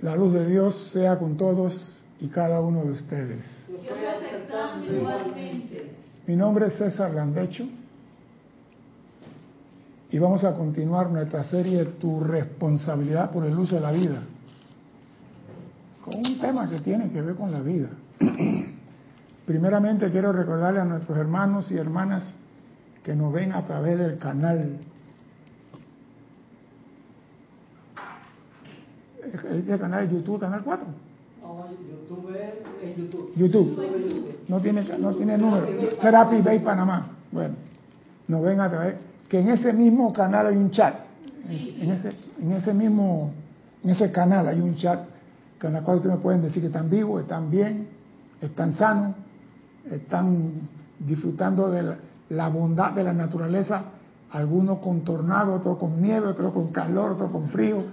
La luz de Dios sea con todos y cada uno de ustedes. Mi nombre es César Landecho y vamos a continuar nuestra serie Tu responsabilidad por el uso de la vida, con un tema que tiene que ver con la vida. Primeramente quiero recordarle a nuestros hermanos y hermanas que nos ven a través del canal. ¿El canal de YouTube, canal 4? No, YouTube es YouTube. YouTube. No tiene, no tiene número. Serapi Bay Panamá. Bueno, nos ven a través. Que en ese mismo canal hay un chat. En ese, en ese mismo, en ese canal hay un chat con el cual ustedes me pueden decir que están vivos, están bien, están sanos, están disfrutando de la, bondad de la naturaleza, algunos con tornado, otros con nieve, otros con calor, otros con frío,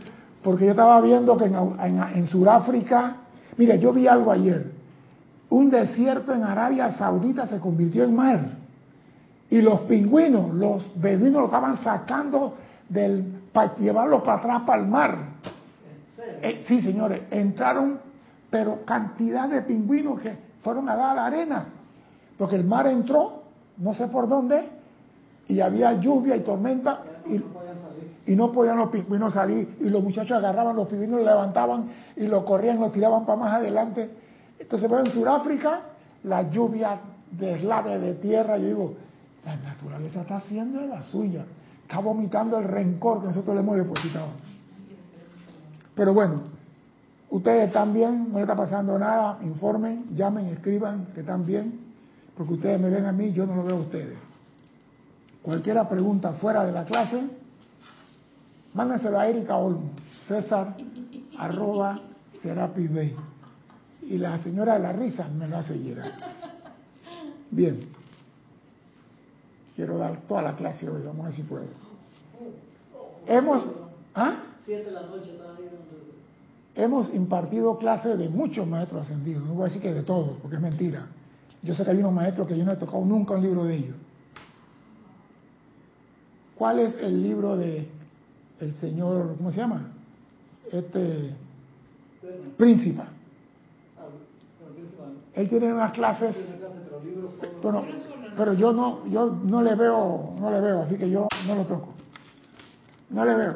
porque yo estaba viendo que en, Sudáfrica, mire, yo vi algo ayer, un desierto en Arabia Saudita se convirtió en mar y los pingüinos, los beduinos lo estaban sacando del para llevarlo para atrás para el mar. Eh, sí, señores, entraron, pero cantidad de pingüinos que fueron a dar a la arena. Porque el mar entró, no sé por dónde, y había lluvia y tormenta, y, no podían los pingüinos salir, y los muchachos agarraban los pingüinos, los levantaban y los corrían, los tiraban para más adelante. Entonces, en Sudáfrica, la lluvia deslave de tierra, yo digo, la naturaleza está haciendo la suya, está vomitando el rencor que nosotros le hemos depositado. Pero bueno, ustedes están bien, no le está pasando nada, informen, llamen, escriban que están bien porque ustedes me ven a mí, yo no lo veo a ustedes. Cualquiera pregunta fuera de la clase, mándenselo a Erika Olmo, César, arroba Serapi Bay. Y la señora de la risa me lo hace llegar. Bien. Quiero dar toda la clase hoy, vamos a ver si puedo. Hemos, ¿ah? Hemos impartido clases de muchos maestros ascendidos, no voy a decir que de todos, porque es mentira. Yo sé que hay unos maestros que yo no he tocado nunca un libro de ellos. ¿Cuál es el libro de el señor, ¿cómo se llama? Este príncipe. Él tiene unas clases, pero, pero yo no, yo no le veo, no le veo, así que yo no lo toco. No le veo.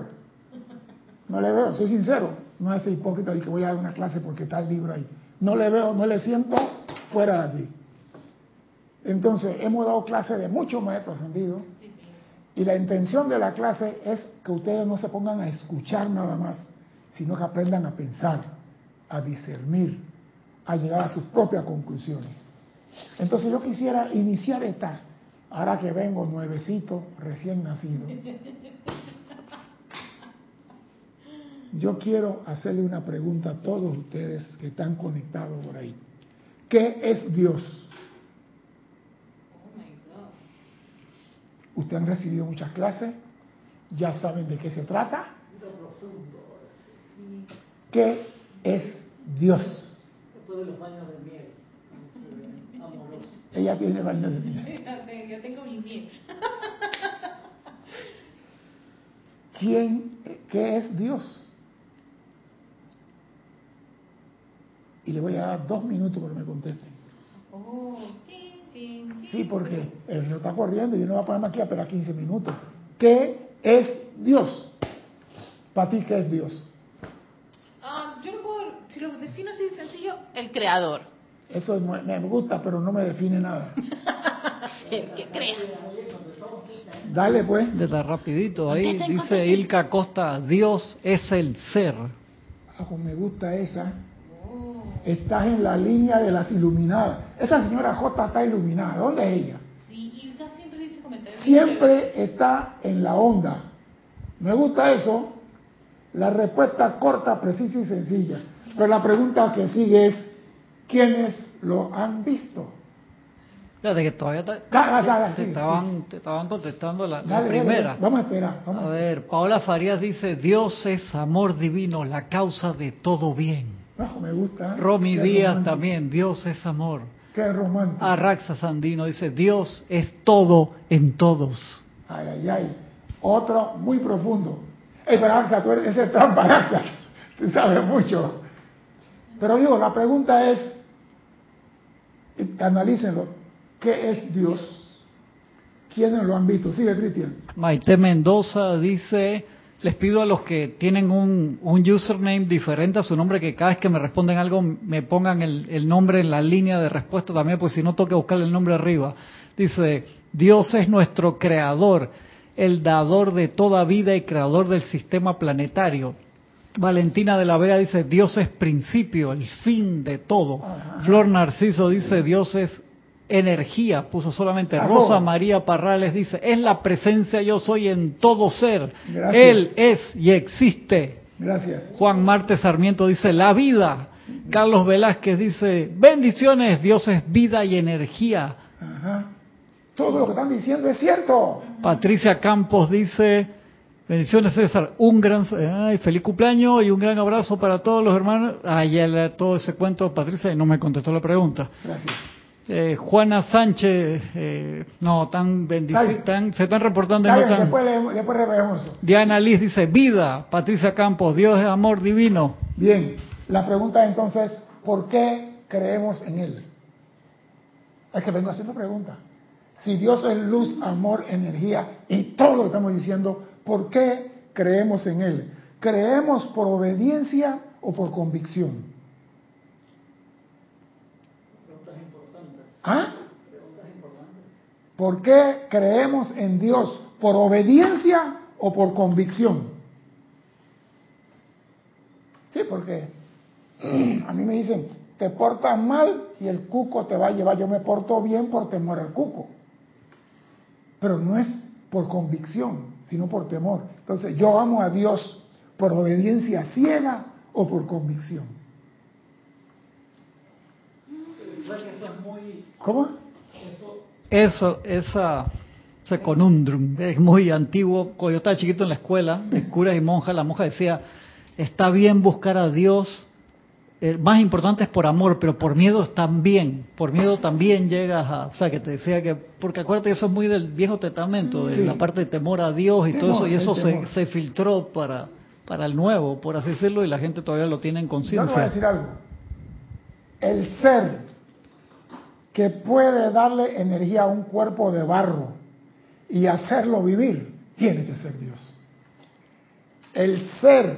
No le veo, soy sincero. No es hipócrita de que voy a dar una clase porque está el libro ahí. No le veo, no le siento fuera de aquí. Entonces, hemos dado clase de muchos maestros ascendidos y la intención de la clase es que ustedes no se pongan a escuchar nada más, sino que aprendan a pensar, a discernir, a llegar a sus propias conclusiones. Entonces yo quisiera iniciar esta, ahora que vengo nuevecito, recién nacido. Yo quiero hacerle una pregunta a todos ustedes que están conectados por ahí. ¿Qué es Dios? Ustedes han recibido muchas clases, ya saben de qué se trata. ¿Qué es Dios? Después de los baños de miel. Ella tiene baños de miel. Yo tengo mi miel. ¿Quién, qué es Dios? Y le voy a dar dos minutos para que me contesten. Oh, Sí, porque él no está corriendo y yo no voy a ponerme aquí a esperar 15 minutos. ¿Qué es Dios? Para ti, ¿qué es Dios? Ah, yo no puedo, si lo defino así de sencillo, el creador. Eso me gusta, pero no me define nada. el que crea. Dale pues. Está rapidito ahí, dice Ilka Costa, Dios es el ser. Ah, pues me gusta esa estás en la línea de las iluminadas. Esta señora J está iluminada. ¿Dónde es ella? Sí, siempre dice comentarios. Siempre está en la onda. Me gusta eso. La respuesta corta, precisa y sencilla. Pero la pregunta que sigue es, ¿quiénes lo han visto? Fíjate que todavía te, estaban, te, estaban, contestando la, primera. Vamos a esperar. a ver, Paola Farías dice, Dios es amor divino, la causa de todo bien me gusta. Romy Díaz también, Dios es amor. Qué romántico. Arraxa Sandino dice, Dios es todo en todos. Ay, ay, ay. Otro muy profundo. Ey, pero Axa, tú eres, ese es trampa, Axa. Tú sabes mucho. Pero digo, la pregunta es, analícenlo, ¿qué es Dios? ¿Quiénes lo han visto? Sigue, Cristian. Maite Mendoza dice, les pido a los que tienen un, username diferente a su nombre que cada vez que me responden algo me pongan el, nombre en la línea de respuesta también, pues si no toque buscar el nombre arriba. Dice, Dios es nuestro creador, el dador de toda vida y creador del sistema planetario. Valentina de la Vega dice, Dios es principio, el fin de todo. Flor Narciso dice, Dios es energía, puso solamente Rosa María Parrales dice, es la presencia yo soy en todo ser. Él es y existe. Gracias. Juan Marte Sarmiento dice, la vida. Carlos Velázquez dice, bendiciones, Dios es vida y energía. Todo lo que están diciendo es cierto. Patricia Campos dice, bendiciones César, un gran, ay, feliz cumpleaños y un gran abrazo para todos los hermanos. Ay, todo ese cuento, Patricia, y no me contestó la pregunta. Gracias. Eh, Juana Sánchez, eh, no, tan bendicidas, se están reportando. después, después Diana Liz dice, vida, Patricia Campos, Dios es amor divino. Bien, la pregunta entonces, ¿por qué creemos en Él? Es que vengo haciendo preguntas. Si Dios es luz, amor, energía y todo lo que estamos diciendo, ¿por qué creemos en Él? ¿Creemos por obediencia o por convicción? ¿Ah? ¿Por qué creemos en Dios? ¿Por obediencia o por convicción? Sí, porque a mí me dicen, te portas mal y el cuco te va a llevar. Yo me porto bien por temor al cuco. Pero no es por convicción, sino por temor. Entonces, yo amo a Dios por obediencia ciega o por convicción. ¿Cómo? Eso, esa, ese conundrum es muy antiguo. Cuando yo estaba chiquito en la escuela, de curas y monjas, la monja decía, está bien buscar a Dios, eh, más importante es por amor, pero por miedo también, por miedo también llegas a, o sea, que te decía que, porque acuérdate eso es muy del Viejo Testamento, de la parte de temor a Dios y todo eso, y eso se, se, filtró para, para el nuevo, por así decirlo, y la gente todavía lo tiene en conciencia. Yo voy a decir algo. El ser que puede darle energía a un cuerpo de barro y hacerlo vivir, tiene que ser Dios. El ser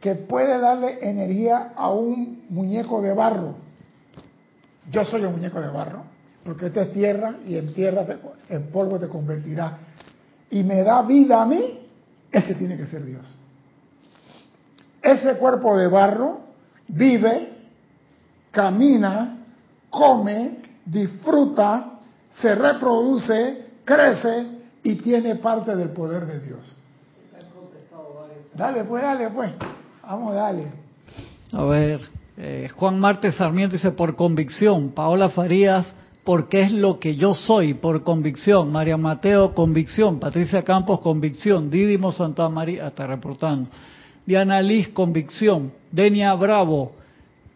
que puede darle energía a un muñeco de barro, yo soy un muñeco de barro, porque esta es tierra y en tierra, en polvo te convertirá, y me da vida a mí, ese tiene que ser Dios. Ese cuerpo de barro vive, camina, come, disfruta, se reproduce, crece y tiene parte del poder de Dios. Dale, pues, dale, pues. Vamos, dale. A ver, eh, Juan Marte Sarmiento dice por convicción. Paola Farías, porque es lo que yo soy, por convicción. María Mateo, convicción. Patricia Campos, convicción. Didimo Santa María, está reportando. Diana Liz, convicción. Denia Bravo,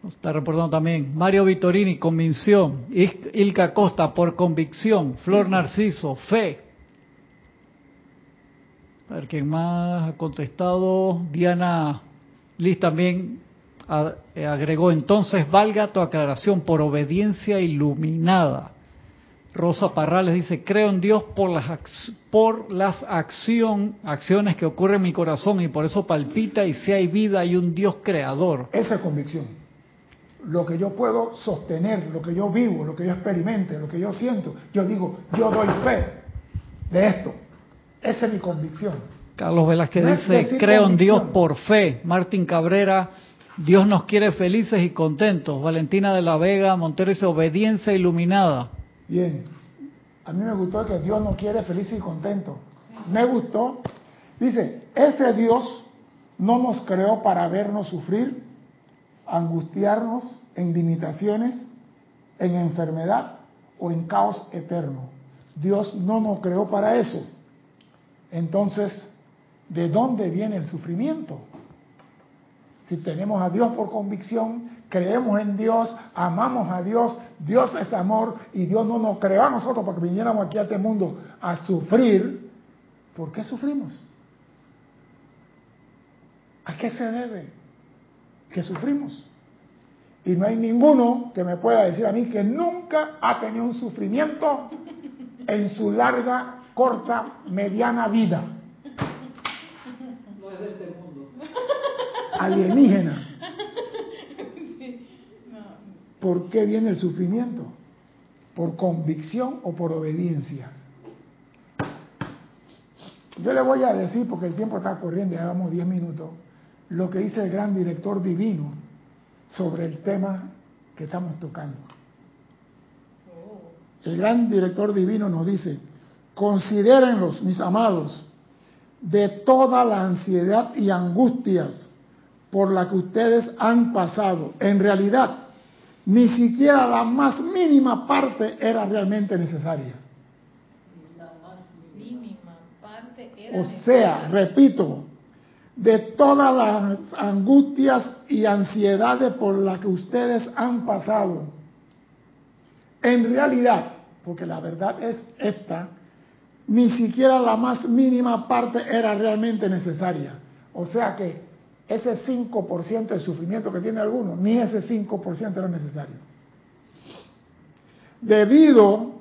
Está reportando también. Mario Vitorini, convicción. Ilka Costa, por convicción. Flor Narciso, fe. A ver quién más ha contestado. Diana Liz también eh, agregó, entonces valga tu aclaración por obediencia iluminada. Rosa Parrales dice, creo en Dios por las, por las acción, acciones que ocurren en mi corazón y por eso palpita y si hay vida hay un Dios creador. Esa es convicción lo que yo puedo sostener, lo que yo vivo, lo que yo experimente, lo que yo siento, yo digo, yo doy fe de esto. Esa es mi convicción. Carlos Velázquez dice, creo en Dios por fe. Martín Cabrera, Dios nos quiere felices y contentos. Valentina de la Vega, Montero dice, obediencia iluminada. Bien, a mí me gustó que Dios nos quiere felices y contentos. Me gustó. Dice, ese Dios no nos creó para vernos sufrir, angustiarnos en limitaciones, en enfermedad o en caos eterno. Dios no nos creó para eso. Entonces, ¿de dónde viene el sufrimiento? Si tenemos a Dios por convicción, creemos en Dios, amamos a Dios, Dios es amor y Dios no nos creó a nosotros para que viniéramos aquí a este mundo a sufrir, ¿por qué sufrimos? qué se debe? Que sufrimos. Y no hay ninguno que me pueda decir a mí que nunca ha tenido un sufrimiento en su larga, corta, mediana vida. No es de este mundo. Alienígena. ¿Por qué viene el sufrimiento? ¿Por convicción o por obediencia? Yo le voy a decir, porque el tiempo está corriendo, ya vamos 10 minutos, lo que dice el gran director divino sobre el tema que estamos tocando. El gran director divino nos dice, considérenlos, mis amados, de toda la ansiedad y angustias por la que ustedes han pasado. En realidad, ni siquiera la más mínima parte era realmente necesaria. La más Mínima parte era O sea, necesaria. repito, de todas las angustias y ansiedades por las que ustedes han pasado. En realidad, porque la verdad es esta, ni siquiera la más mínima parte era realmente necesaria. O sea que ese 5% de sufrimiento que tiene alguno, ni ese 5% era necesario. Debido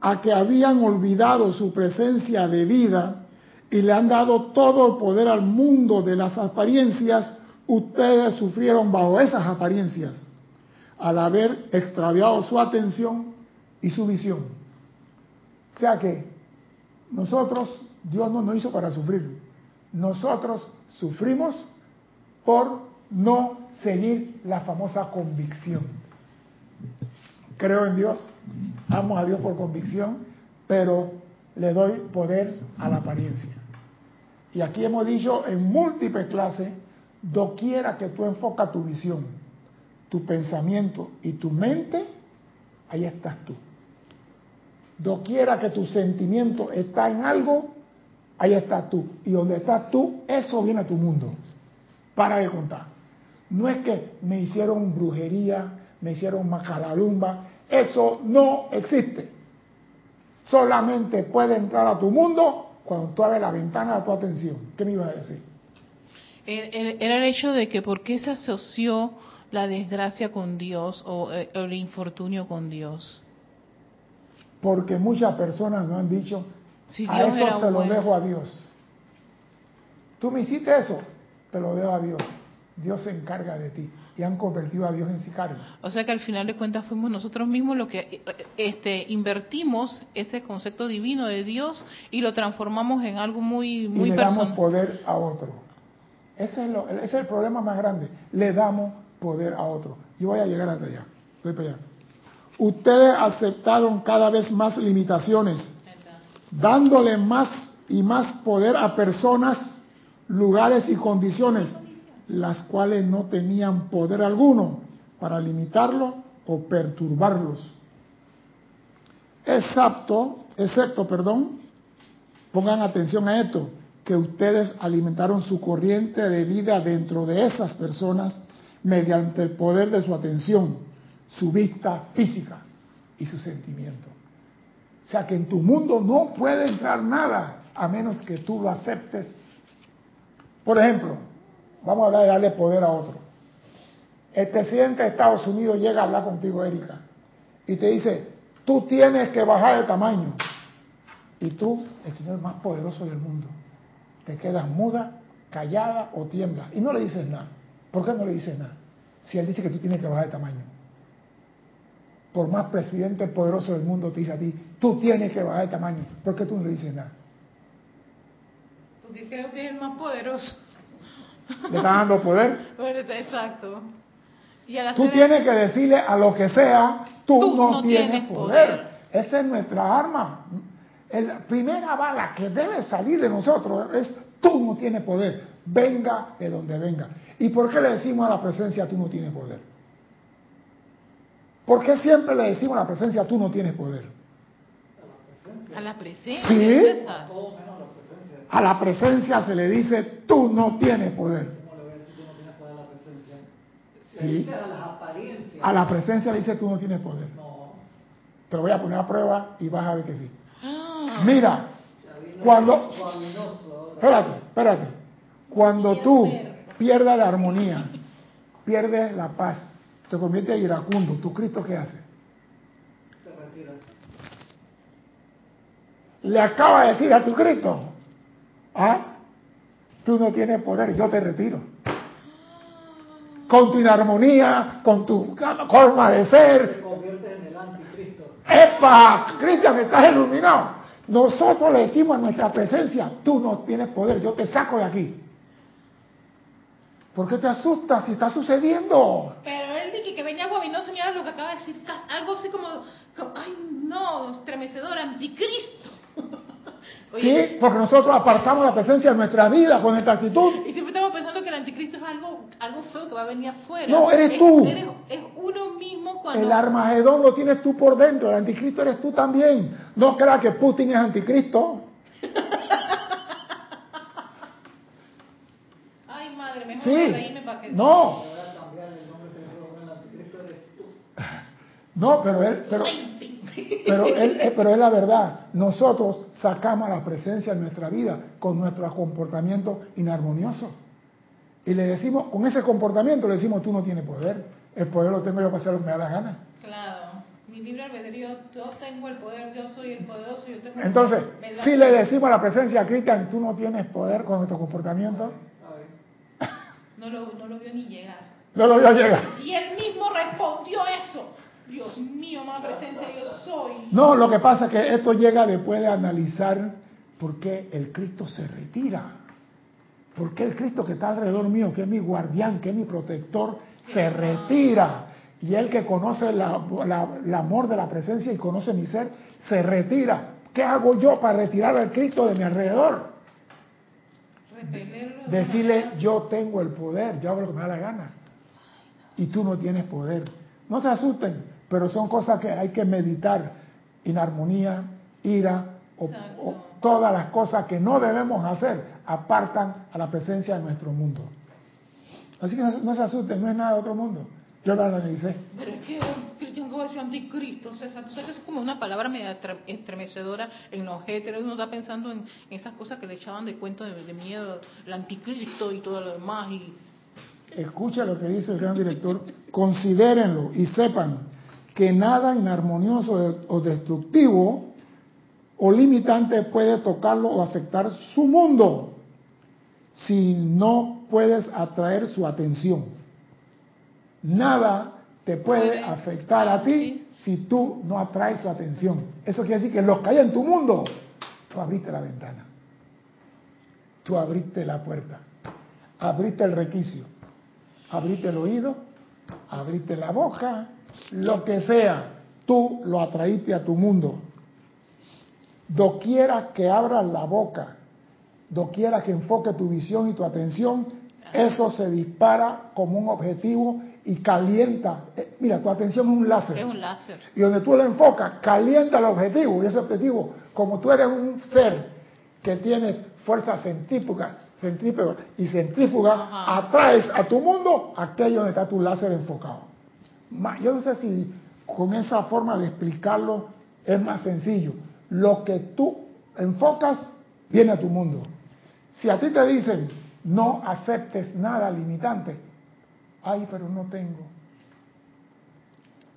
a que habían olvidado su presencia de vida y le han dado todo el poder al mundo de las apariencias, ustedes sufrieron bajo esas apariencias al haber extraviado su atención y su visión. O sea que nosotros, Dios no nos hizo para sufrir. Nosotros sufrimos por no seguir la famosa convicción. Creo en Dios, amo a Dios por convicción, pero le doy poder a la apariencia. Y aquí hemos dicho en múltiples clases, doquiera que tú enfocas tu visión, tu pensamiento y tu mente, ahí estás tú. Doquiera que tu sentimiento está en algo, ahí estás tú. Y donde estás tú, eso viene a tu mundo. Para de contar. No es que me hicieron brujería, me hicieron macalalumba, eso no existe. Solamente puede entrar a tu mundo cuando tú abres la ventana de tu atención. ¿Qué me ibas a decir? Eh, eh, Era el hecho de que por qué se asoció la desgracia con Dios o eh, el infortunio con Dios. Porque muchas personas no han dicho, Si a eso se lo dejo a Dios. Tú me hiciste eso, te lo dejo a Dios. Dios se encarga de ti. Y han convertido a Dios en sicario. O sea que al final de cuentas fuimos nosotros mismos los que este, invertimos ese concepto divino de Dios y lo transformamos en algo muy, y muy le damos poder a otro. Ese es, lo- ese es el problema más grande. Le damos poder a otro. Yo voy a llegar hasta allá. Voy para allá. Ustedes aceptaron cada vez más limitaciones, dándole más y más poder a personas, lugares y condiciones, las cuales no tenían poder alguno para limitarlo o perturbarlos. Excepto, excepto, perdón, Pongan atención a esto, que ustedes alimentaron su corriente de vida dentro de esas personas mediante el poder de su atención, su vista física y su sentimiento. O sea que en tu mundo no puede entrar nada a menos que tú lo aceptes. Por ejemplo, vamos a hablar de darle poder a otro. El presidente de Estados Unidos llega a hablar contigo, Erika, y te dice, tú tienes que bajar de tamaño. Y tú, el Señor más poderoso del mundo, te quedas muda, callada o tiembla. Y no le dices nada. ¿Por qué no le dices nada? Si Él dice que tú tienes que bajar de tamaño. Por más presidente poderoso del mundo te dice a ti, tú tienes que bajar de tamaño. ¿Por qué tú no le dices nada? Porque creo que es el más poderoso. Le está dando poder. Exacto. Y al Tú hacer tienes que decirle a lo que sea, tú, Tú no, no tienes, tienes poder. poder. Esa es nuestra arma. La primera bala que debe salir de nosotros es, tú no tienes poder, venga de donde venga. ¿Y por qué le decimos a la presencia, tú no tienes poder? ¿Por qué siempre le decimos a la presencia, tú no tienes poder? a la presencia, Sí. César. Todo menos la presencia. A la presencia se le dice, tú no tienes poder. ¿Cómo le voy a decir que no tienes poder a la presencia? Sí. A las apariencias. A la presencia le dice, tú no tienes poder. No. Te lo voy a poner a prueba y vas a ver que sí. Ah, Mira, Cuando-. Espérate, espérate. Cuando tú pierdas la armonía, pierdes la paz, te conviertes en iracundo, ¿tu Cristo qué hace? Se retira. Le acaba de decir a tu Cristo, ah, tú no tienes poder, yo te retiro. Con tu inarmonía, con tu forma de ser, Se convierte en el anticristo. ¡Epa! Cristian, estás iluminado. Nosotros le decimos a nuestra presencia, tú no tienes poder, yo te saco de aquí. ¿Por qué te asustas si está sucediendo? Pero él dije que venía guabinoso, mira lo que acaba de decir, algo así como, como, ay no, estremecedor, anticristo. Sí, porque nosotros apartamos la presencia de nuestra vida con esta actitud. Y siempre estamos pensando que el anticristo es algo, algo feo que va a venir afuera. No, eres Es- tú. eres- es uno mismo cuando... El Armagedón lo tienes tú por dentro, el anticristo eres tú también. No creas que Putin es anticristo. Ay madre, mejor Sí, reírme para que... no, no, pero él, pero, Ay, Pero, él- eh, pero es la verdad, nosotros sacamos la presencia en nuestra vida con nuestro comportamiento inarmonioso. Y le decimos, con ese comportamiento le decimos, tú no tienes poder, el poder lo tengo yo para hacer lo que me da la gana. Claro, mi libre albedrío, yo tengo el poder, yo soy el poderoso, yo tengo el Entonces, poder. Si le decimos a la presencia Cristian, tú no tienes poder con nuestro comportamiento. No lo, no lo vio ni llegar. no lo a llegar. Y él mismo respondió eso. Dios mío, amada presencia, yo soy. No, lo que pasa es que esto llega después de analizar por qué el Cristo se retira. ¿Por qué el Cristo que está alrededor mío, que es mi guardián, que es mi protector, se retira? Y él que conoce la- la- el amor de la presencia y conoce mi ser, se retira. ¿Qué hago yo para retirar al Cristo de mi alrededor? Repelerlo. Decirle, yo tengo el poder, yo hago lo que me da la gana. Y tú no tienes poder. No se asusten, pero son cosas que hay que meditar. Inarmonía, ira, o, o todas las cosas que no debemos hacer apartan a la presencia de nuestro mundo. Así que no, se- no se asusten, no es nada de otro mundo. Yo la analicé. Pero es que Cristian ¿cómo va a decir anticristo, César. Tú sabes que eso es como una palabra media estre- estremecedora en los héteros. Uno está pensando en esas cosas que le echaban de cuento de, de miedo, el anticristo y todo lo demás. Y Escucha lo que dice el gran director, considérenlo y sepan que nada inarmonioso o destructivo o limitante puede tocarlo o afectar su mundo si no puedes atraer su atención. Nada te puede afectar a ti si tú no atraes su atención. Eso quiere decir que los que hay en tu mundo, tú abriste la ventana, tú abriste la puerta, abriste el requicio, abriste el oído, abriste la boca, lo que sea, tú lo atraíste a tu mundo. Doquiera que abras la boca, doquiera que enfoque tu visión y tu atención, eso se dispara como un objetivo y calienta. Eh, Mira, tu atención es un láser. es un láser. Y donde tú lo enfocas, calienta el objetivo. Y ese objetivo, como tú eres un ser que tienes fuerzas centrífugas, centrífugas y centrífugas, Ajá. atraes a tu mundo aquello donde está tu láser enfocado. Yo no sé si con esa forma de explicarlo es más sencillo. Lo que tú enfocas viene a tu mundo. Si a ti te dicen no aceptes nada limitante, ay, pero no tengo.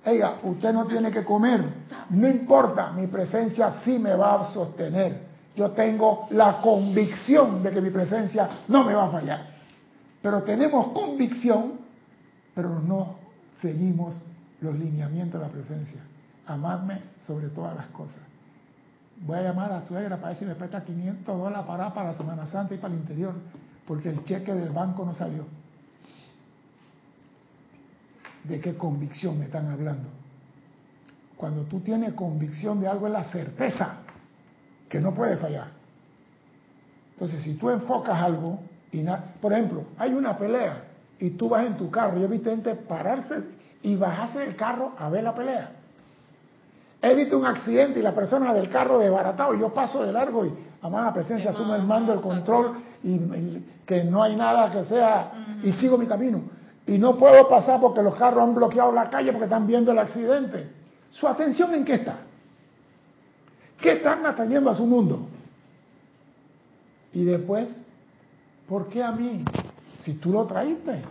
Oiga, usted no tiene que comer, no importa, mi presencia sí me va a sostener. Yo tengo la convicción de que mi presencia no me va a fallar. Pero tenemos convicción, pero no seguimos los lineamientos de la presencia. Amadme sobre todas las cosas. Voy a llamar a la suegra para ver si me presta 500 dólares para, para Semana Santa y para el interior, porque el cheque del banco no salió. ¿De qué convicción me están hablando? Cuando tú tienes convicción de algo es la certeza que no puede fallar. Entonces, si tú enfocas algo, y por ejemplo, hay una pelea y tú vas en tu carro, yo he visto gente pararse y bajarse del carro a ver la pelea. He visto un accidente y la persona del carro desbaratado, yo paso de largo y, amada presencia, asumo el mando, el control, y, y que no hay nada que sea, y sigo mi camino. Y no puedo pasar porque los carros han bloqueado la calle porque están viendo el accidente. ¿Su atención en qué está? ¿Qué están atrayendo a su mundo? Y después ¿Por qué a mí? Si tú lo traíste,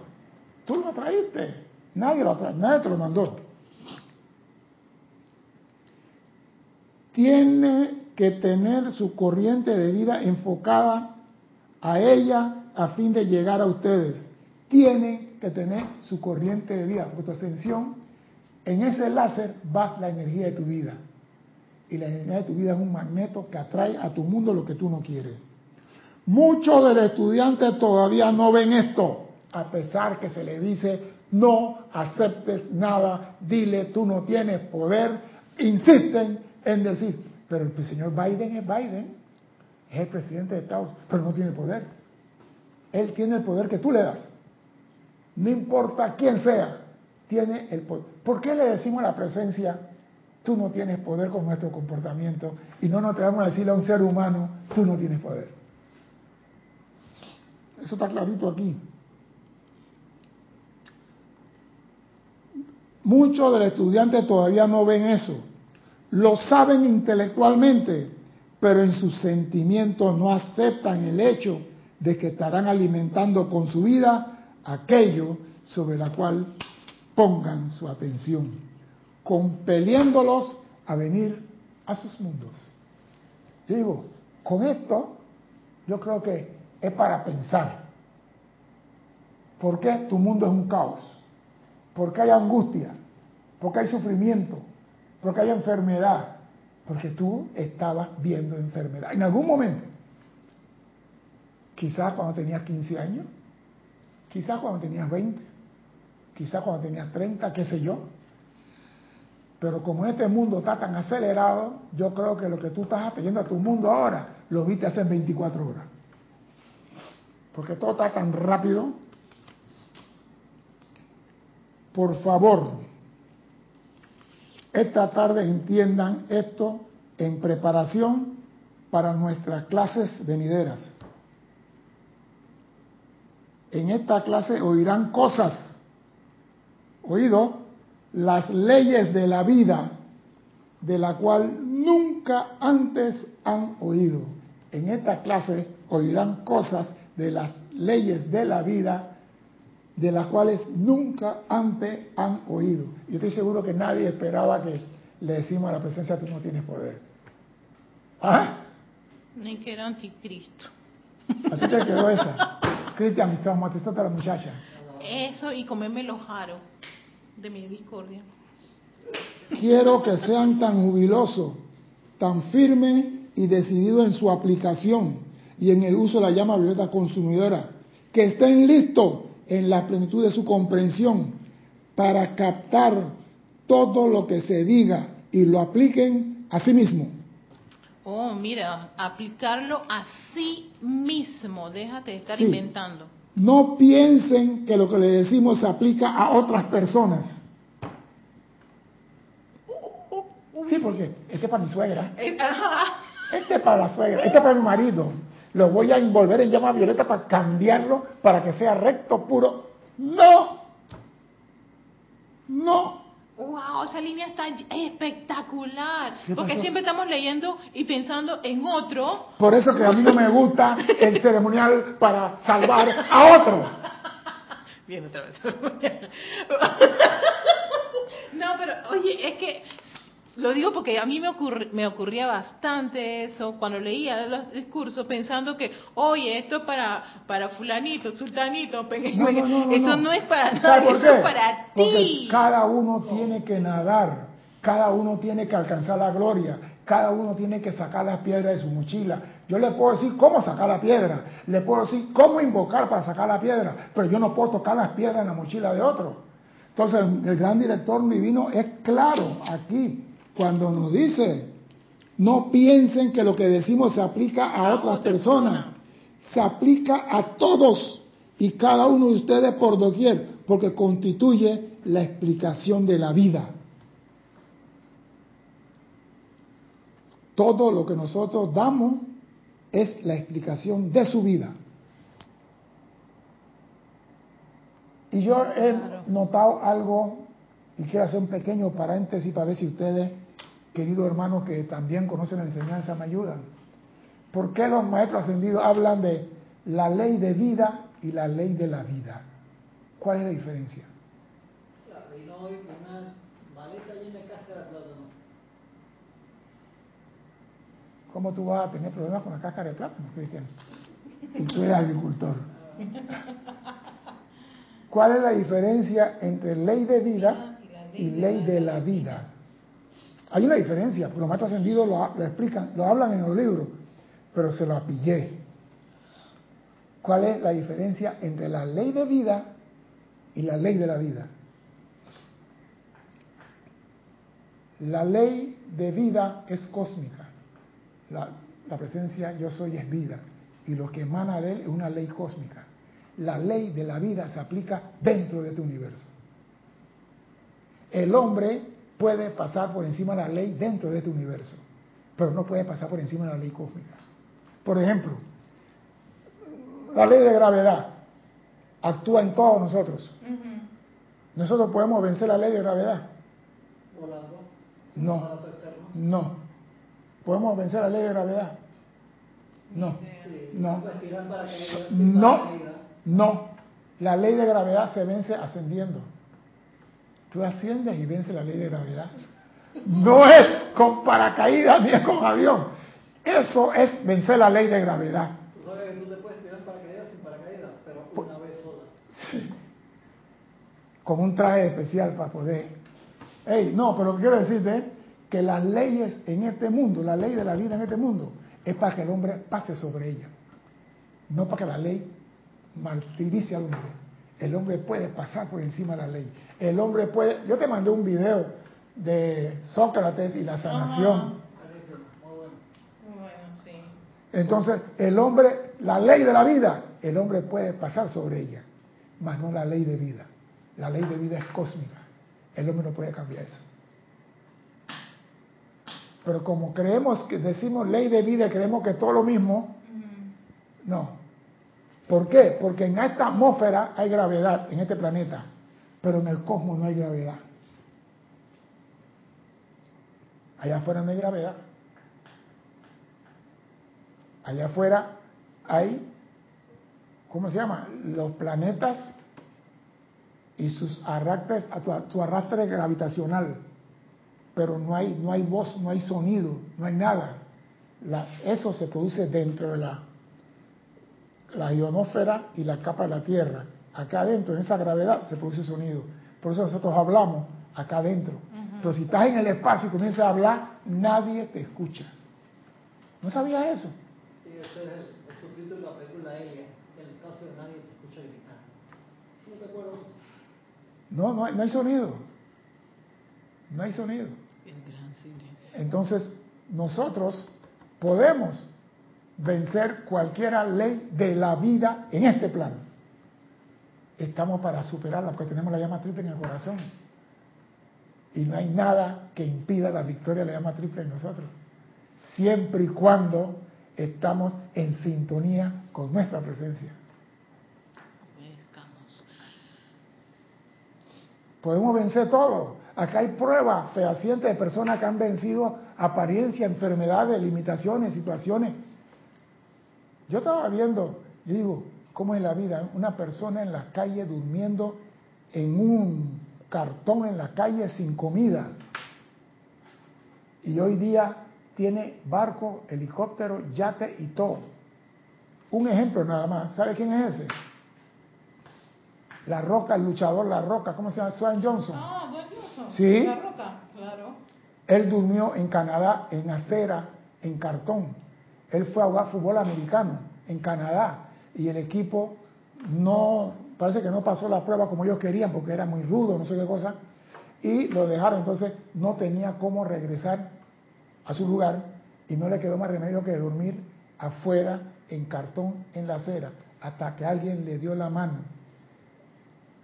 tú lo traíste, nadie lo tra nadie te lo mandó. Tiene que tener su corriente de vida enfocada a ella a fin de llegar a ustedes. Tiene que tener su corriente de vida, porque tu ascensión, en ese láser va la energía de tu vida. Y la energía de tu vida es un magneto que atrae a tu mundo lo que tú no quieres. Muchos de los estudiantes todavía no ven esto, a pesar que se le dice, no aceptes nada, dile, tú no tienes poder, insisten en decir, pero el señor Biden es Biden, es el presidente de Estados Unidos, pero no tiene poder. Él tiene el poder que tú le das. No importa quién sea, tiene el poder. ¿Por qué le decimos a la presencia, tú no tienes poder con nuestro comportamiento? Y no nos atrevemos a decirle a un ser humano, tú no tienes poder. Eso está clarito aquí. Muchos de los estudiantes todavía no ven eso. Lo saben intelectualmente, pero en sus sentimientos no aceptan el hecho de que estarán alimentando con su vida aquello sobre la cual pongan su atención, compeliéndolos a venir a sus mundos. Yo digo, con esto yo creo que es para pensar. ¿Por qué tu mundo es un caos? ¿Por qué hay angustia? ¿Por qué hay sufrimiento? ¿Por qué hay enfermedad? Porque tú estabas viendo enfermedad. En algún momento. Quizás cuando tenías 15 años. Quizás cuando tenías 20. Quizás cuando tenías 30, qué sé yo. Pero como este mundo está tan acelerado, yo creo que lo que tú estás atendiendo a tu mundo ahora, lo viste hace 24 horas. Porque todo está tan rápido. Por favor, esta tarde entiendan esto en preparación para nuestras clases venideras. En esta clase oirán cosas, oído, las leyes de la vida de la cual nunca antes han oído. En esta clase oirán cosas de las leyes de la vida de las cuales nunca antes han oído. Y estoy seguro que nadie esperaba que le decimos a la presencia tú no tienes poder. ¿Ah? Ni que era anticristo. ¿A ti te quedó esa? Cristian, traumatizaste a la muchacha. Eso y comerme los jaros de mi discordia. Quiero que sean tan jubilosos, tan firmes y decididos en su aplicación y en el uso de la llama violeta consumidora, que estén listos en la plenitud de su comprensión para captar todo lo que se diga y lo apliquen a sí mismo. Oh, mira, aplicarlo a sí mismo. Déjate de estar Sí. inventando. No piensen que lo que le decimos se aplica a otras personas. Sí, porque este es para mi suegra, Eh, este es para la suegra, este es para mi marido. Lo voy a envolver en llama violeta para cambiarlo para que sea recto, puro. No, no. Wow, esa línea está espectacular. ¿Qué Porque pasó? siempre estamos leyendo y pensando en otro. Por eso que a mí no me gusta el ceremonial para salvar a otro. Bien, otra vez. no, pero oye, es que lo digo porque a mí me, ocurri- me ocurría bastante eso cuando leía los discursos pensando que, oye, esto es para, para fulanito, sultanito, No, no, no, eso no. es para ¿Sabe nadie, por eso qué? es para Porque ti. cada uno tiene que nadar, cada uno tiene que alcanzar la gloria, cada uno tiene que sacar las piedras de su mochila. Yo le puedo decir cómo sacar la piedra, le puedo decir cómo invocar para sacar la piedra, pero yo no puedo tocar las piedras en la mochila de otro. Entonces, el gran director divino es claro aquí, cuando nos dice, no piensen que lo que decimos se aplica a, A otras otra personas, persona. se aplica a todos y cada uno de ustedes por doquier, porque constituye la explicación de la vida. Todo lo que nosotros damos es la explicación de su vida. Y yo he notado algo, y quiero hacer un pequeño paréntesis para ver si ustedes, queridos hermanos que también conocen la enseñanza, me ayudan. ¿Por qué los maestros ascendidos hablan de la ley de vida y la ley de la vida. ¿Cuál es la diferencia? Claro, y no voy con una maleta llena de cáscara de plátano. ¿Cómo tú vas a tener problemas con la cáscara de plátano, Cristian? Si tú eres agricultor. ¿Cuál es la diferencia entre ley de vida y ley de la vida? Hay una diferencia, porque los maestros ascendidos lo, lo explican, lo hablan en los libros, pero se lo apillé. ¿Cuál es la diferencia entre la ley de vida y la ley de la vida? La ley de vida es cósmica. La, la presencia yo soy es vida. Y lo que emana de él es una ley cósmica. La ley de la vida se aplica dentro de este universo. El hombre puede pasar por encima de la ley dentro de este universo, pero no puede pasar por encima de la ley cósmica. Por ejemplo, la ley de gravedad actúa en todos nosotros. ¿Nosotros podemos vencer la ley de gravedad? Volando. No. No. ¿Podemos vencer la ley de gravedad? No. No. No. No. La ley de gravedad se vence ascendiendo. Tú asciendes y vences la ley de gravedad. No es con paracaídas ni es con avión. Eso es vencer la ley de gravedad. Tú sabes que tú te puedes tirar paracaídas sin paracaídas, pero una vez sola. Con un traje especial para poder. Ey, no, pero lo que quiero decirte que las leyes en este mundo, la ley de la vida en este mundo, es para que el hombre pase sobre ella. No para que la ley martirice al hombre. El hombre puede pasar por encima de la ley. El hombre puede. Yo te mandé un video de Sócrates y la sanación. Buenísimo, muy bueno. Bueno, sí. Entonces, el hombre, la ley de la vida, el hombre puede pasar sobre ella, mas no la ley de vida. La ley de vida es cósmica. El hombre no puede cambiar eso. Pero como creemos que decimos ley de vida y creemos que es todo lo mismo, no. ¿Por qué? Porque en esta atmósfera hay gravedad, en este planeta, pero en el cosmos no hay gravedad. Allá afuera no hay gravedad. Allá afuera hay, ¿cómo se llama? Los planetas y sus arrastres, su arrastre gravitacional. Pero no hay, no hay voz, no hay sonido, no hay nada. La- eso se produce dentro de la, la ionosfera y la capa de la Tierra. Acá adentro, en esa gravedad, se produce sonido. Por eso nosotros hablamos acá adentro. Pero si estás en el espacio y comienzas a hablar, nadie te escucha. ¿No sabías eso? Sí, ese es el, el subtítulo de la película Alien, el caso de nadie te escucha gritar. ¿No te acuerdas? No, no hay, no hay sonido. No hay sonido. El gran silencio. Entonces, nosotros podemos vencer cualquier ley de la vida en este plano. Estamos para superarla porque tenemos la llama triple en el corazón. Y no hay nada que impida la victoria de la llama triple en nosotros. Siempre y cuando estamos en sintonía con nuestra presencia. Podemos vencer todo. Acá hay pruebas fehacientes de personas que han vencido apariencia, enfermedades, limitaciones, situaciones. Yo estaba viendo, yo digo, ¿cómo es la vida? Una persona en la calle durmiendo en un cartón en la calle sin comida. Y hoy día tiene barco, helicóptero, yate y todo. Un ejemplo nada más. ¿Sabe quién es ese? La Roca, el luchador La Roca, ¿cómo se llama? Swan Johnson. Ah, Johnson. Sí. La roca, claro. Él durmió en Canadá, en acera, en cartón. Él fue a jugar fútbol americano en Canadá y el equipo no, parece que no pasó la prueba como ellos querían porque era muy rudo, no sé qué cosa, y lo dejaron. Entonces no tenía cómo regresar a su lugar y no le quedó más remedio que dormir afuera en cartón en la acera hasta que alguien le dio la mano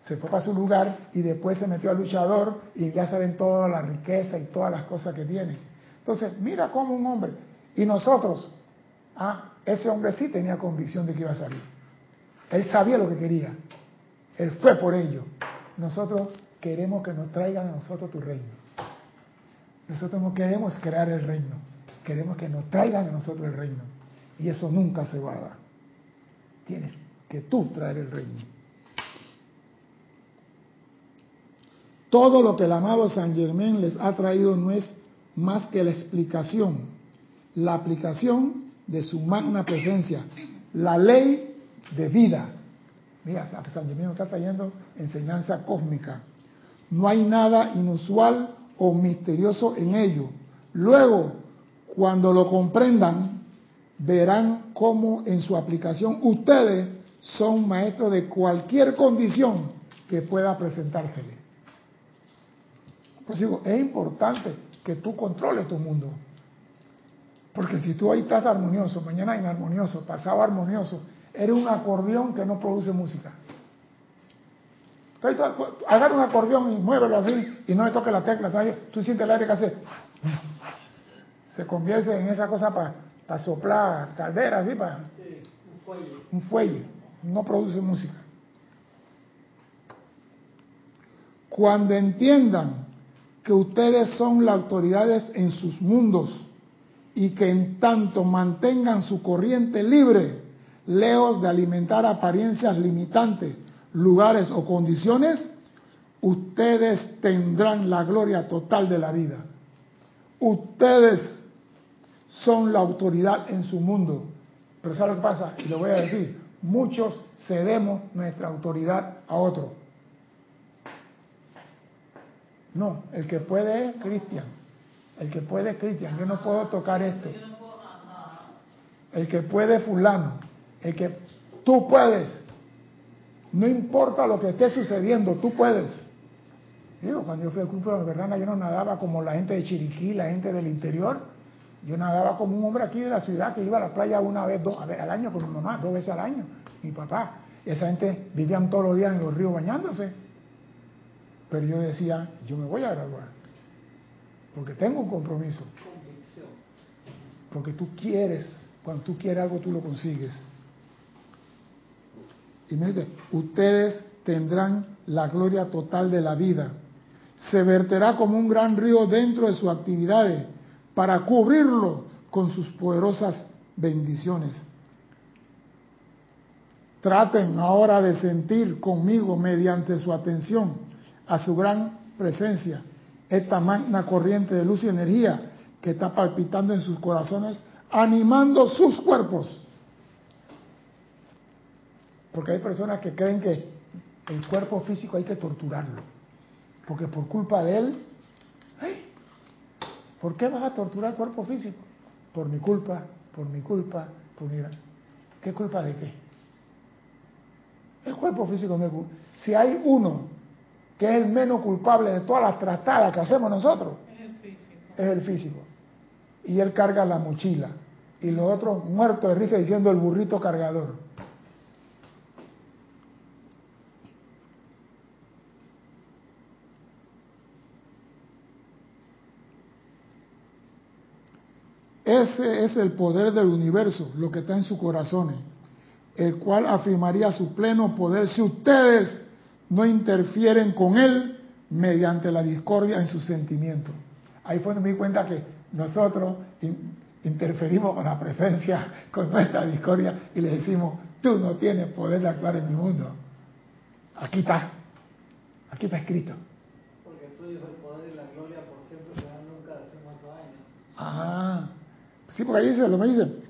se fue para su lugar y después se metió al luchador y ya saben toda la riqueza y todas las cosas que tiene. Entonces, mira cómo un hombre, y nosotros, ah, ese hombre sí tenía convicción de que iba a salir. Él sabía lo que quería. Él fue por ello. Nosotros queremos que nos traigan a nosotros tu reino. Nosotros no queremos crear el reino. Queremos que nos traigan a nosotros el reino. Y eso nunca se va a dar. tienes que tú traer el reino. Todo lo que el amado San Germán les ha traído no es más que la explicación, la aplicación de su magna presencia, la ley de vida. Mira, San Germán está trayendo enseñanza cósmica. No hay nada inusual o misterioso en ello. Luego, cuando lo comprendan, verán cómo en su aplicación ustedes son maestros de cualquier condición que pueda presentársele. Pues digo, es importante que tú controles tu mundo. Porque si tú hoy estás armonioso, mañana inarmonioso, pasado armonioso, eres un acordeón que no produce música. agarra un acordeón y muévelo así y no le toque la tecla. Tú sientes el aire que hace. Se convierte en esa cosa para soplar caldera, así para. un fuelle. Un fuelle. No produce música. Cuando entiendan que ustedes son las autoridades en sus mundos y que en tanto mantengan su corriente libre, lejos de alimentar apariencias limitantes, lugares o condiciones, ustedes tendrán la gloria total de la vida. Ustedes son la autoridad en su mundo. Pero ¿sabes lo que pasa? Y lo voy a decir, muchos cedemos nuestra autoridad a otro. No, el que puede es Cristian. El que puede Cristian. Yo no puedo tocar esto. El que puede fulano. El que tú puedes. No importa lo que esté sucediendo, tú puedes. Digo, cuando yo fui al club de Berrana, yo no nadaba como la gente de Chiriquí, la gente del interior. Yo nadaba como un hombre aquí de la ciudad que iba a la playa una vez, dos, al año con mi mamá, dos veces al año, mi papá. Esa gente vivían todos los días en los ríos bañándose. Pero yo decía, yo me voy a graduar, porque tengo un compromiso. Porque tú quieres, cuando tú quieres algo, tú lo consigues. Y me ustedes tendrán la gloria total de la vida. Se verterá como un gran río dentro de sus actividades para cubrirlo con sus poderosas bendiciones. Traten ahora de sentir conmigo mediante su atención a su gran presencia, esta magna corriente de luz y energía que está palpitando en sus corazones, animando sus cuerpos. Porque hay personas que creen que el cuerpo físico hay que torturarlo, porque por culpa de él, ¿por qué vas a torturar el cuerpo físico? Por mi culpa, por mi culpa, por mi... ¿Qué culpa de qué? El cuerpo físico es Si hay uno que es el menos culpable de todas las tratadas que hacemos nosotros, es el físico. Es el físico. Y él carga la mochila. Y los otros muertos de risa diciendo el burrito cargador. Ese es el poder del universo, lo que está en sus corazones, el cual afirmaría su pleno poder si ustedes no interfieren con él mediante la discordia en sus sentimientos. Ahí fue donde me di cuenta que nosotros interferimos con la presencia, con nuestra discordia y le decimos, tú no tienes poder de actuar en mi mundo. Aquí está, aquí está escrito. Porque tú dices el poder y la gloria por siempre nunca de hace años. Ah, sí, porque ahí dice, lo me dice,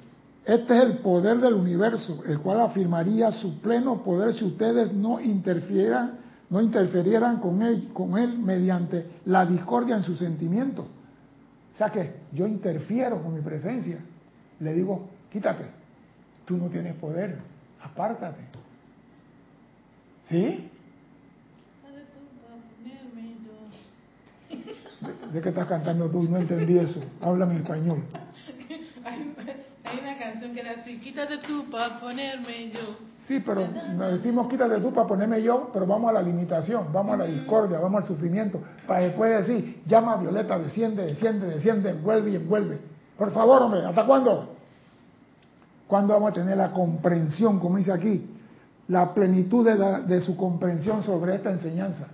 este es el poder del universo, el cual afirmaría su pleno poder si ustedes no interfieran, no interferieran con él, con él mediante la discordia en su sentimiento. O sea que yo interfiero con mi presencia. Le digo, quítate, tú no tienes poder, apártate. ¿Sí? ¿De, qué estás cantando tú? No entendí eso. Háblame en español. Hay una canción que era así, quítate tú para ponerme yo. Sí, pero nos decimos quítate tú para ponerme yo, pero vamos a la limitación, vamos a la discordia, vamos al sufrimiento, para después decir, llama a Violeta, desciende, desciende, desciende, envuelve y envuelve. Por favor, hombre, ¿hasta cuándo? ¿Cuándo vamos a tener la comprensión, como dice aquí, la plenitud de, de su comprensión sobre esta enseñanza?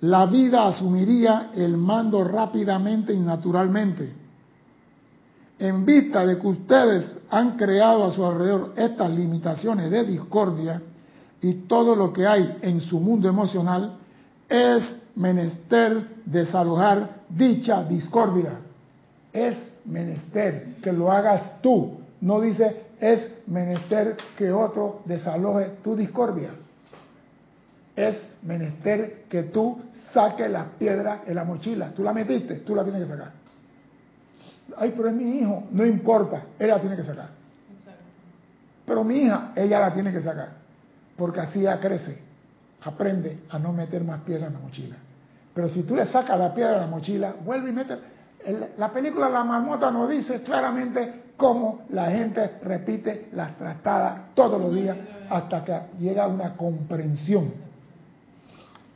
La vida asumiría el mando rápidamente y naturalmente en vista de que ustedes han creado a su alrededor estas limitaciones de discordia y todo lo que hay en su mundo emocional, es menester desalojar dicha discordia. Es menester que lo hagas tú. No dice es menester que otro desaloje tu discordia. Es menester que tú saques la piedra en la mochila. Tú la metiste, tú la tienes que sacar. Ay, pero es mi hijo. No importa, ella la tiene que sacar. Pero mi hija, ella la tiene que sacar. Porque así ella crece. Aprende a no meter más piedra en la mochila. Pero si tú le sacas la piedra de la mochila, vuelve y mete. La película La Marmota nos dice claramente cómo la gente repite las tratadas todos los días hasta que llega a una comprensión.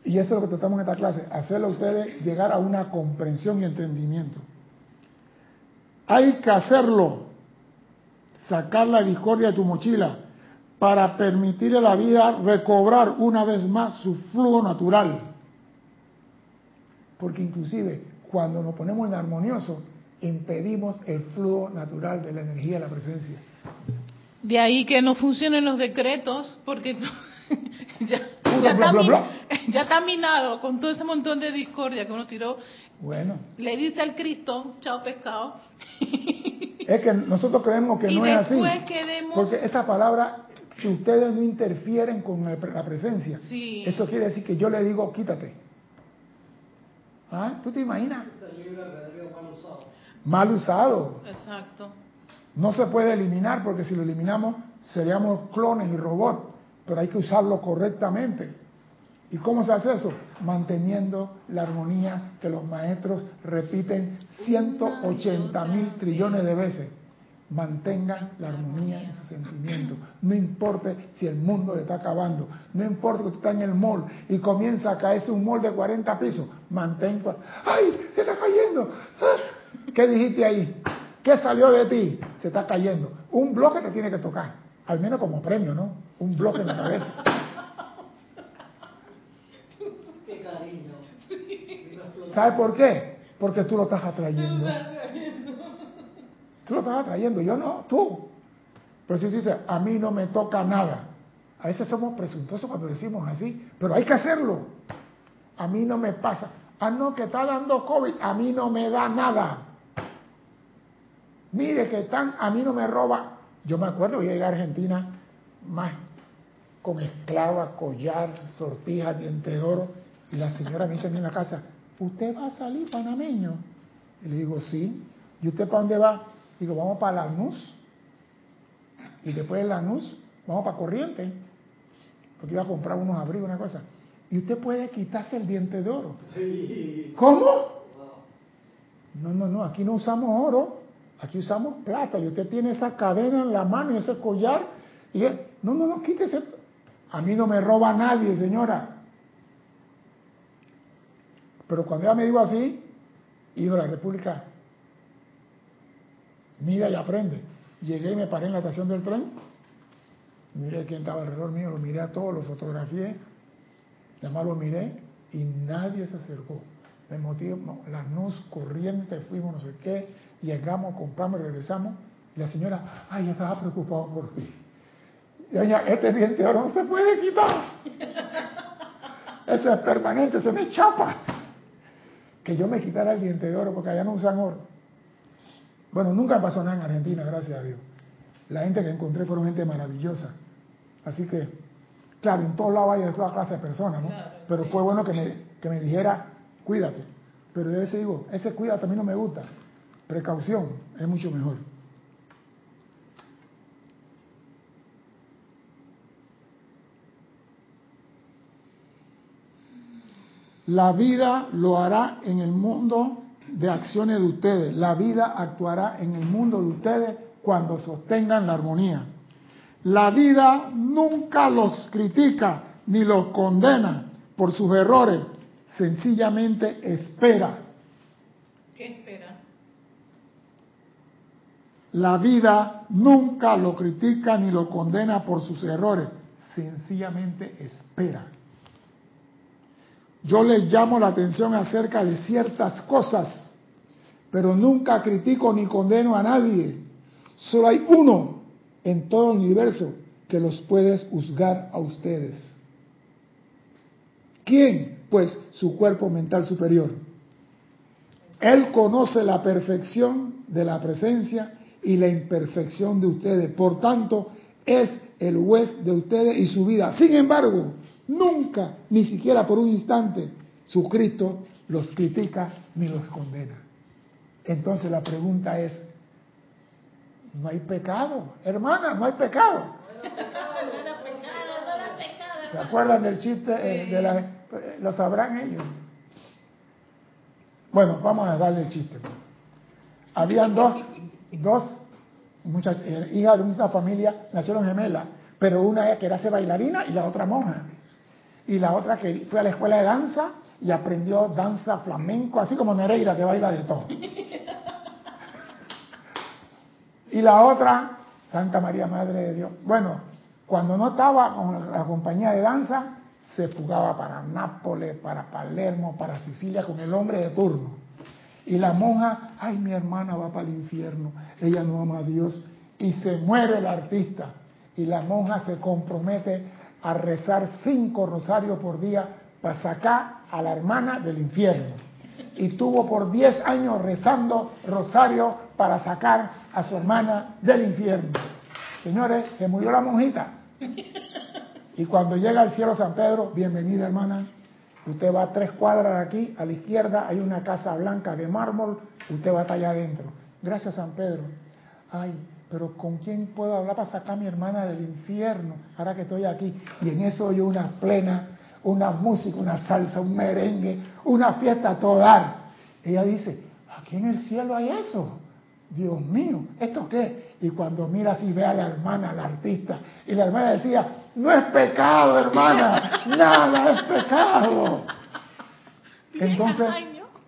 Y eso es lo que tratamos en esta clase, hacerlo a ustedes llegar a una comprensión y entendimiento. Hay que hacerlo, sacar la discordia de tu mochila para permitirle a la vida recobrar una vez más su flujo natural. Porque inclusive cuando nos ponemos en armonioso, impedimos el flujo natural de la energía de la presencia. De ahí que no funcionen los decretos, porque ya, está, minado con todo ese montón de discordia que uno tiró. Bueno. Le dice al Cristo, chao pescado. es que nosotros creemos que no es así. Porque esa palabra, si ustedes no interfieren con la presencia, eso quiere decir que yo le digo, quítate. ¿Ah? ¿Tú te imaginas? Mal usado. Exacto. No se puede eliminar porque si lo eliminamos seríamos clones y robots, pero hay que usarlo correctamente. ¿Y cómo se hace eso? Manteniendo la armonía que los maestros repiten 180 mil trillones de veces. Mantengan la armonía en su sentimiento. No importa si el mundo está acabando. No importa que tú estás en el mall y comienza a caerse un mall de 40 pisos. Mantén. ¡Ay! ¡Se está cayendo! ¿Qué dijiste ahí? ¿Qué salió de ti? Se está cayendo. Un bloque te tiene que tocar. Al menos como premio, ¿no? Un bloque en la cabeza. Qué cariño. ¿Sabes por qué? Porque tú lo estás atrayendo. Tú lo estás atrayendo, yo no, tú. Pero si tú dices, a mí no me toca nada. A veces somos presuntuosos cuando decimos así, pero hay que hacerlo. A mí no me pasa. Ah, no, que está dando COVID, a mí no me da nada. Mire que están, a mí no me roba. Yo me acuerdo, yo llegué a Argentina más con esclava, collar, sortija, diente de oro. Y la señora me dice en la casa, ¿usted va a salir panameño? Y le digo, sí. ¿Y usted para dónde va? Digo, vamos para Lanús. Y después de Lanús, vamos para Corriente. Porque iba a comprar unos abrigos, una cosa. Y usted puede quitarse el diente de oro. ¿Cómo? No, no, no, aquí no usamos oro. Aquí usamos plata y usted tiene esa cadena en la mano y ese collar. Y no, no, no, quítese. A mí no me roba nadie, señora. Pero cuando ella me dijo así, iba a la República, mira y aprende. Llegué y me paré en la estación del tren. Miré quién estaba alrededor mío, lo miré a todos, lo fotografié. Además lo miré y nadie se acercó. El motivo, no, las nos corrientes, fuimos no sé qué, llegamos, compramos, regresamos. Y la señora, ay, estaba preocupado por ti. Y ella, este diente oro no se puede quitar. Eso es permanente, se me chapa. Que yo me quitara el diente de oro porque allá no usan oro. Bueno, nunca pasó nada en Argentina, gracias a Dios. La gente que encontré fueron gente maravillosa. Así que, claro, en todos lados hay de toda clase de personas, ¿no? Pero fue bueno que me, que me dijera, cuídate. Pero yo ese digo, ese cuídate a mí no me gusta. Precaución es mucho mejor. La vida lo hará en el mundo de acciones de ustedes. La vida actuará en el mundo de ustedes cuando sostengan la armonía. La vida nunca los critica ni los condena por sus errores, sencillamente espera. ¿Qué espera? La vida nunca lo critica ni lo condena por sus errores, sencillamente espera. Yo les llamo la atención acerca de ciertas cosas, pero nunca critico ni condeno a nadie. Solo hay uno en todo el universo que los puede juzgar a ustedes. ¿Quién? Pues su cuerpo mental superior. Él conoce la perfección de la presencia y la imperfección de ustedes. Por tanto, es el juez de ustedes y su vida. Sin embargo, nunca, ni siquiera por un instante, su Cristo los critica ni los condena. Entonces la pregunta es, no hay pecado, hermana, no hay pecado. ¿Se acuerdan del chiste eh, de la, lo sabrán ellos? Bueno, vamos a darle el chiste. Habían dos, dos eh, hijas de una familia, nacieron gemelas, pero una quería ser bailarina y la otra monja. Y la otra que fue a la escuela de danza y aprendió danza flamenco, así como Nereida, que baila de todo. Y la otra, Santa María Madre de Dios. Bueno, cuando no estaba con la compañía de danza, se fugaba para Nápoles, para Palermo, para Sicilia con el hombre de turno. Y la monja, ay, mi hermana va para el infierno, ella no ama a Dios. Y se muere el artista. Y la monja se compromete a rezar cinco rosarios por día para sacar a la hermana del infierno. Y tuvo por diez años rezando rosario para sacar a su hermana del infierno. Señores, se murió la monjita. Y cuando llega al cielo San Pedro, bienvenida hermana, usted va a tres cuadras de aquí, a la izquierda hay una casa blanca de mármol, usted va allá adentro. Gracias San Pedro. Ay, pero ¿con quién puedo hablar para sacar a mi hermana del infierno ahora que estoy aquí? Y en eso oye una plena, una música, una salsa, un merengue, una fiesta a todo dar. Ella dice, aquí en el cielo hay eso. Dios mío, ¿esto qué? Y cuando mira así ve a la hermana, la artista, y la hermana decía, no es pecado, hermana, nada es pecado. Entonces,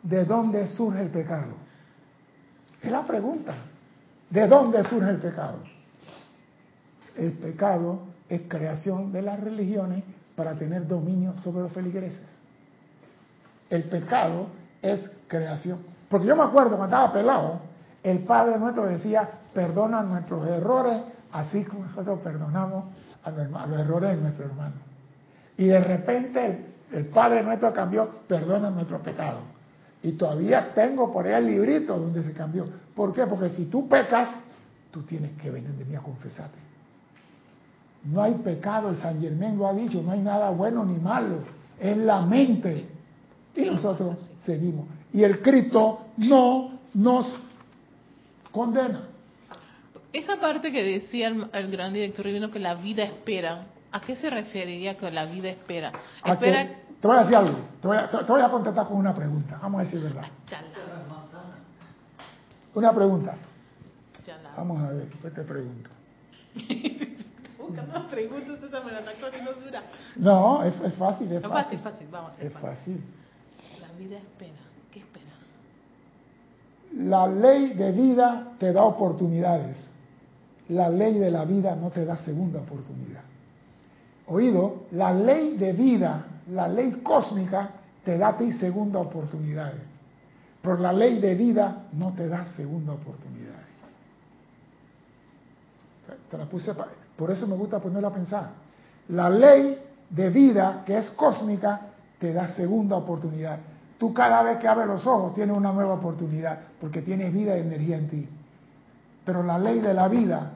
¿de dónde surge el pecado? Es la pregunta. ¿De dónde surge el pecado? El pecado es creación de las religiones para tener dominio sobre los feligreses. El pecado es creación. Porque yo me acuerdo cuando estaba pelado, el Padre nuestro decía, perdona nuestros errores, así como nosotros perdonamos a los, errores de nuestro hermano. Y de repente el, Padre nuestro cambió, perdona nuestros pecados. Y todavía tengo por ahí el librito donde se cambió. ¿Por qué? Porque si tú pecas, tú tienes que venir de mí a confesarte. No hay pecado, el San Germán lo ha dicho, no hay nada bueno ni malo, es la mente. Y nosotros seguimos. Y el Cristo no nos condena. Esa parte que decía el, gran director divino que la vida espera, ¿a qué se referiría que la vida espera? espera... te voy a decir algo, te voy a, contestar con una pregunta, vamos a decir verdad. Una pregunta. Vamos a ver, ¿qué te pregunto? No, es, es fácil, es, fácil. fácil, vamos a Es fácil. La vida espera, ¿qué espera? La ley de vida te da oportunidades. La ley de la vida no te da segunda oportunidad. Oído, la ley de vida, la ley cósmica, te da a ti segunda oportunidad. Pero la ley de vida no te da segunda oportunidad. Te la puse por eso me gusta ponerla a pensar. La ley de vida, que es cósmica, te da segunda oportunidad. Tú cada vez que abres los ojos tienes una nueva oportunidad, porque tienes vida y energía en ti. Pero la ley de la vida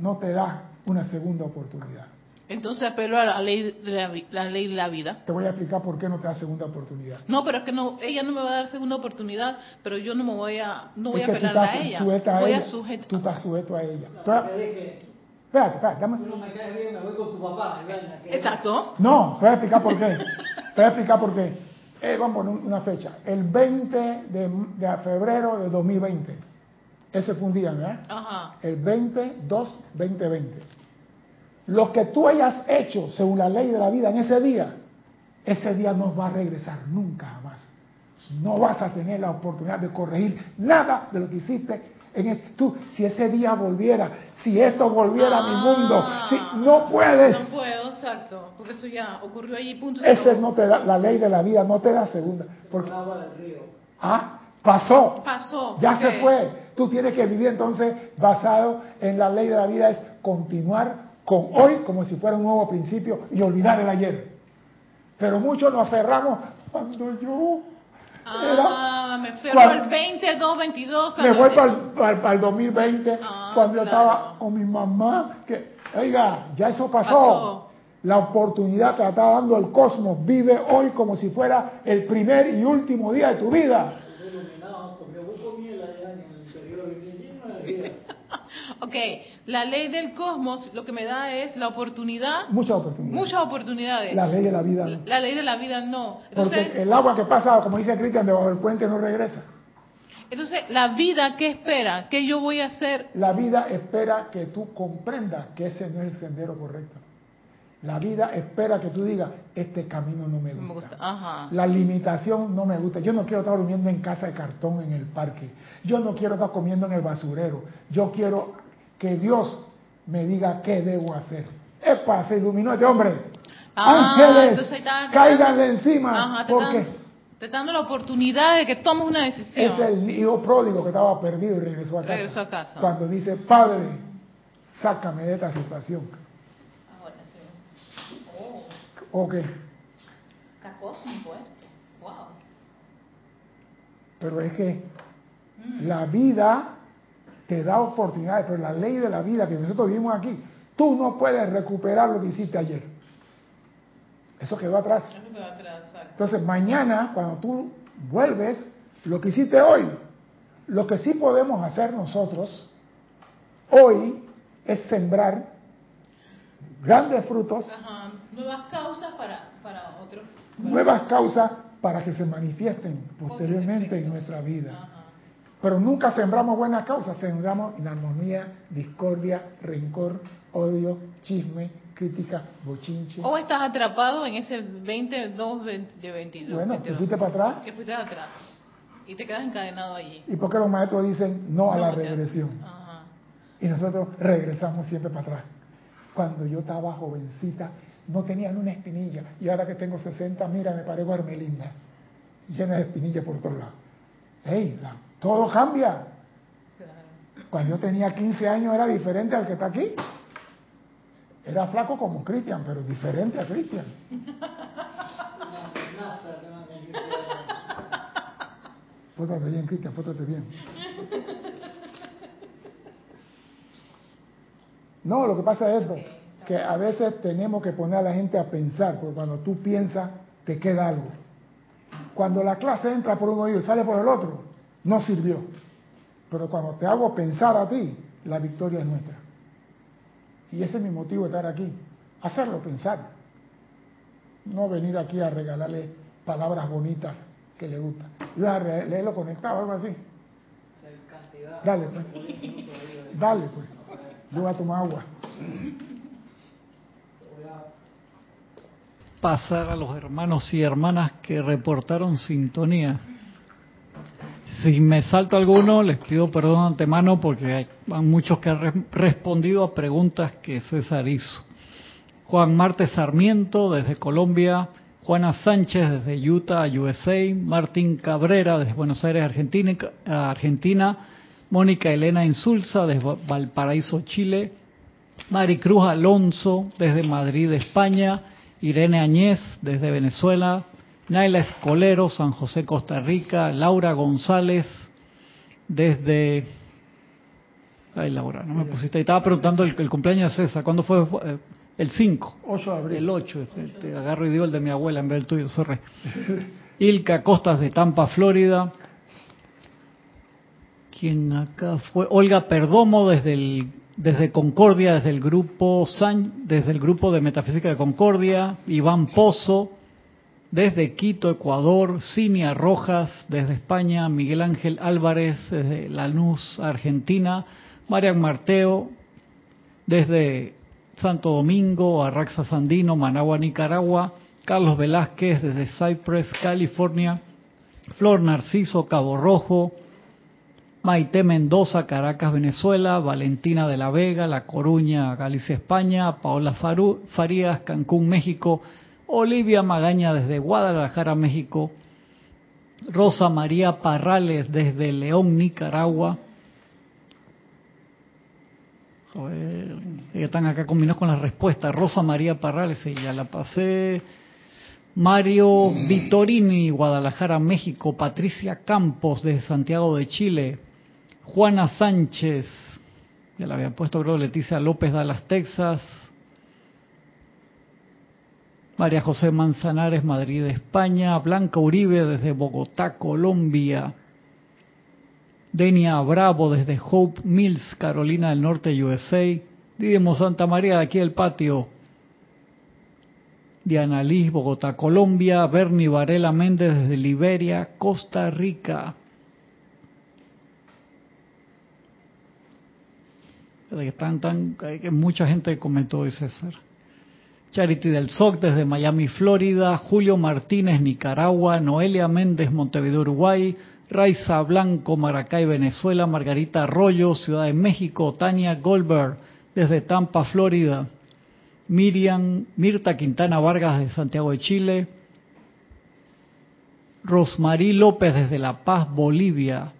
no te da una segunda oportunidad. Entonces apelo a la ley de la, ley de la vida. Te voy a explicar por qué no te da segunda oportunidad. No, pero es que no, ella no me va a dar segunda oportunidad, pero yo no me voy a, no voy a apelar a ella. voy a sujetar. Tú estás sujeto a ella. Espérate, espérate, dame. Tú no me caes bien, me voy con tu papá. Exacto. No, te voy a explicar por qué. Te voy a explicar por qué. Eh, vamos a poner una fecha. El 20 de, de, febrero de 2020. Ese fue un día, ¿verdad? Ajá. El 20, 2, 2020. Lo que tú hayas hecho según la ley de la vida en ese día, ese día no va a regresar nunca más. No vas a tener la oportunidad de corregir nada de lo que hiciste en tú, si ese día volviera, si esto volviera a mi mundo, si, no puedes. No puedo, exacto, porque eso ya ocurrió allí, punto. Esa no te da, la ley de la vida no te da segunda. Porque. Ah, pasó. Pasó. Ya se fue. Tú tienes que vivir entonces basado en la ley de la vida, es continuar con hoy como si fuera un nuevo principio y olvidar el ayer. Pero muchos nos aferramos cuando yo Ah, me fui al 22, 22. me cuando voy te- para el, 2020, Ah, cuando yo claro. estaba con mi mamá, que, oiga, ya eso pasó. Pasó. La oportunidad te la está dando el cosmos. Vive hoy como si fuera el primer y último día de tu el vida. Ok, la ley del cosmos lo que me da es la oportunidad, Muchas oportunidades. muchas oportunidades. La ley de la vida. La ley de la vida no. Entonces, Porque el agua que pasa, como dice Cristian, debajo del puente no regresa. entonces, la vida, ¿qué espera? ¿Qué yo voy a hacer? La vida espera que tú comprendas que ese no es el sendero correcto. La vida espera que tú digas, este camino no me Me gusta. gusta. Ajá. La limitación no me gusta. Yo no quiero estar durmiendo en casa de cartón en el parque. Yo no quiero estar comiendo en el basurero. Yo quiero que Dios me diga qué debo hacer. ¡Epa! Se iluminó este hombre. Ah, Ángeles, cáiganle dan- encima. Ajá, te porque te dando la oportunidad de que tomes una decisión. es el hijo pródigo que estaba perdido y regresó a casa. Regresó a casa. Cuando dice, Padre, sácame de esta situación. Ahora sí. Oh, Ok, está cósmico esto. Wow. pero es que la vida te da oportunidades, pero la ley de la vida que nosotros vivimos aquí, tú no puedes recuperar lo que hiciste ayer. Eso quedó atrás. Eso. Entonces mañana, cuando tú vuelves, lo que hiciste hoy, lo que sí podemos hacer nosotros hoy es sembrar grandes frutos, Ajá. Nuevas causas para, para otros. nuevas causas para que se manifiesten posteriormente en nuestra vida. Ajá. Pero nunca sembramos buenas causas, sembramos inarmonía, discordia, rencor, odio, chisme, crítica, bochinche. O estás atrapado en ese 22 de 22. Bueno, te 22, fuiste para atrás. Que fuiste atrás. Y te quedas encadenado allí. ¿Y por qué los maestros dicen no a la No, o sea, regresión? Ajá. Y nosotros regresamos siempre para atrás. Cuando yo estaba jovencita, no tenía ni una espinilla. Y ahora que tengo 60, mira, me parezco a Hermelinda. Llena de espinillas por todos lados. ¡Ey! la- todo cambia. Cuando yo tenía 15 años era diferente al que está aquí. Era flaco como Cristian, pero diferente a Cristian. Pótate bien, Cristian, pótate bien. No, lo que pasa es esto, que a veces tenemos que poner a la gente a pensar, porque cuando tú piensas, te queda algo. Cuando la clase entra por un oído y sale por el otro, no sirvió. Pero cuando te hago pensar a ti, la victoria es nuestra. Y ese es mi motivo de estar aquí, hacerlo pensar. No venir aquí a regalarle palabras bonitas que le gustan. Iba a leerlo conectado, algo así. Dale, pues. Dale, pues. Yo voy a tomar agua. pasar a los hermanos y hermanas que reportaron sintonía. Si me salto alguno, les pido perdón antemano porque hay muchos que han re- respondido a preguntas que César hizo. Juan Marte Sarmiento desde Colombia, Juana Sánchez desde Utah, USA, Martín Cabrera desde Buenos Aires, Argentina, Argentina. Mónica Elena Insulza desde Valparaíso, Chile, Maricruz Alonso desde Madrid, España, Irene Añez desde Venezuela, Naila Escolero, San José, Costa Rica, Laura González desde... Ay, Laura, no me pusiste ahí. Estaba preguntando el, el cumpleaños de César. ¿Cuándo fue? Eh, El 5. 8 de abril. El 8. ese, Te agarro y digo el de mi abuela en vez del tuyo, sorry. Ilka Costas de Tampa, Florida. ¿Quién acá fue? Olga Perdomo desde el desde Concordia, desde el grupo San, desde el grupo de Metafísica de Concordia, Iván Pozo, desde Quito, Ecuador, Cinia Rojas, desde España, Miguel Ángel Álvarez, desde Lanús, Argentina, Marian Marteo, desde Santo Domingo, Arraxa Sandino, Managua, Nicaragua, Carlos Velázquez, desde Cypress, California, Flor Narciso, Cabo Rojo, Maite Mendoza, Caracas, Venezuela, Valentina de la Vega, La Coruña, Galicia, España, Paola Farías, Cancún, México, Olivia Magaña desde Guadalajara, México, Rosa María Parrales desde León, Nicaragua. Joder, están acá combinados con las respuestas. Rosa María Parrales, sí, ya la pasé. Mario Vitorini, Guadalajara, México. Patricia Campos, desde Santiago de Chile. Juana Sánchez, ya la había puesto, creo, Leticia López, Dallas, Texas. María José Manzanares, Madrid, España. Blanca Uribe, desde Bogotá, Colombia. Denia Bravo, desde Hope Mills, Carolina del Norte, USA. Didimo Santa María, de aquí del patio. Diana Liz, Bogotá, Colombia. Bernie Varela Méndez, desde Liberia, Costa Rica. que tan, que mucha gente comentó hoy, César. Charity del SOC desde Miami, Florida. Julio Martínez, Nicaragua. Noelia Méndez, Montevideo, Uruguay. Raiza Blanco, Maracay, Venezuela. Margarita Arroyo, Ciudad de México. Tania Goldberg, desde Tampa, Florida. Miriam, Mirta Quintana Vargas, de Santiago de Chile. Rosmarí López, desde La Paz, Bolivia.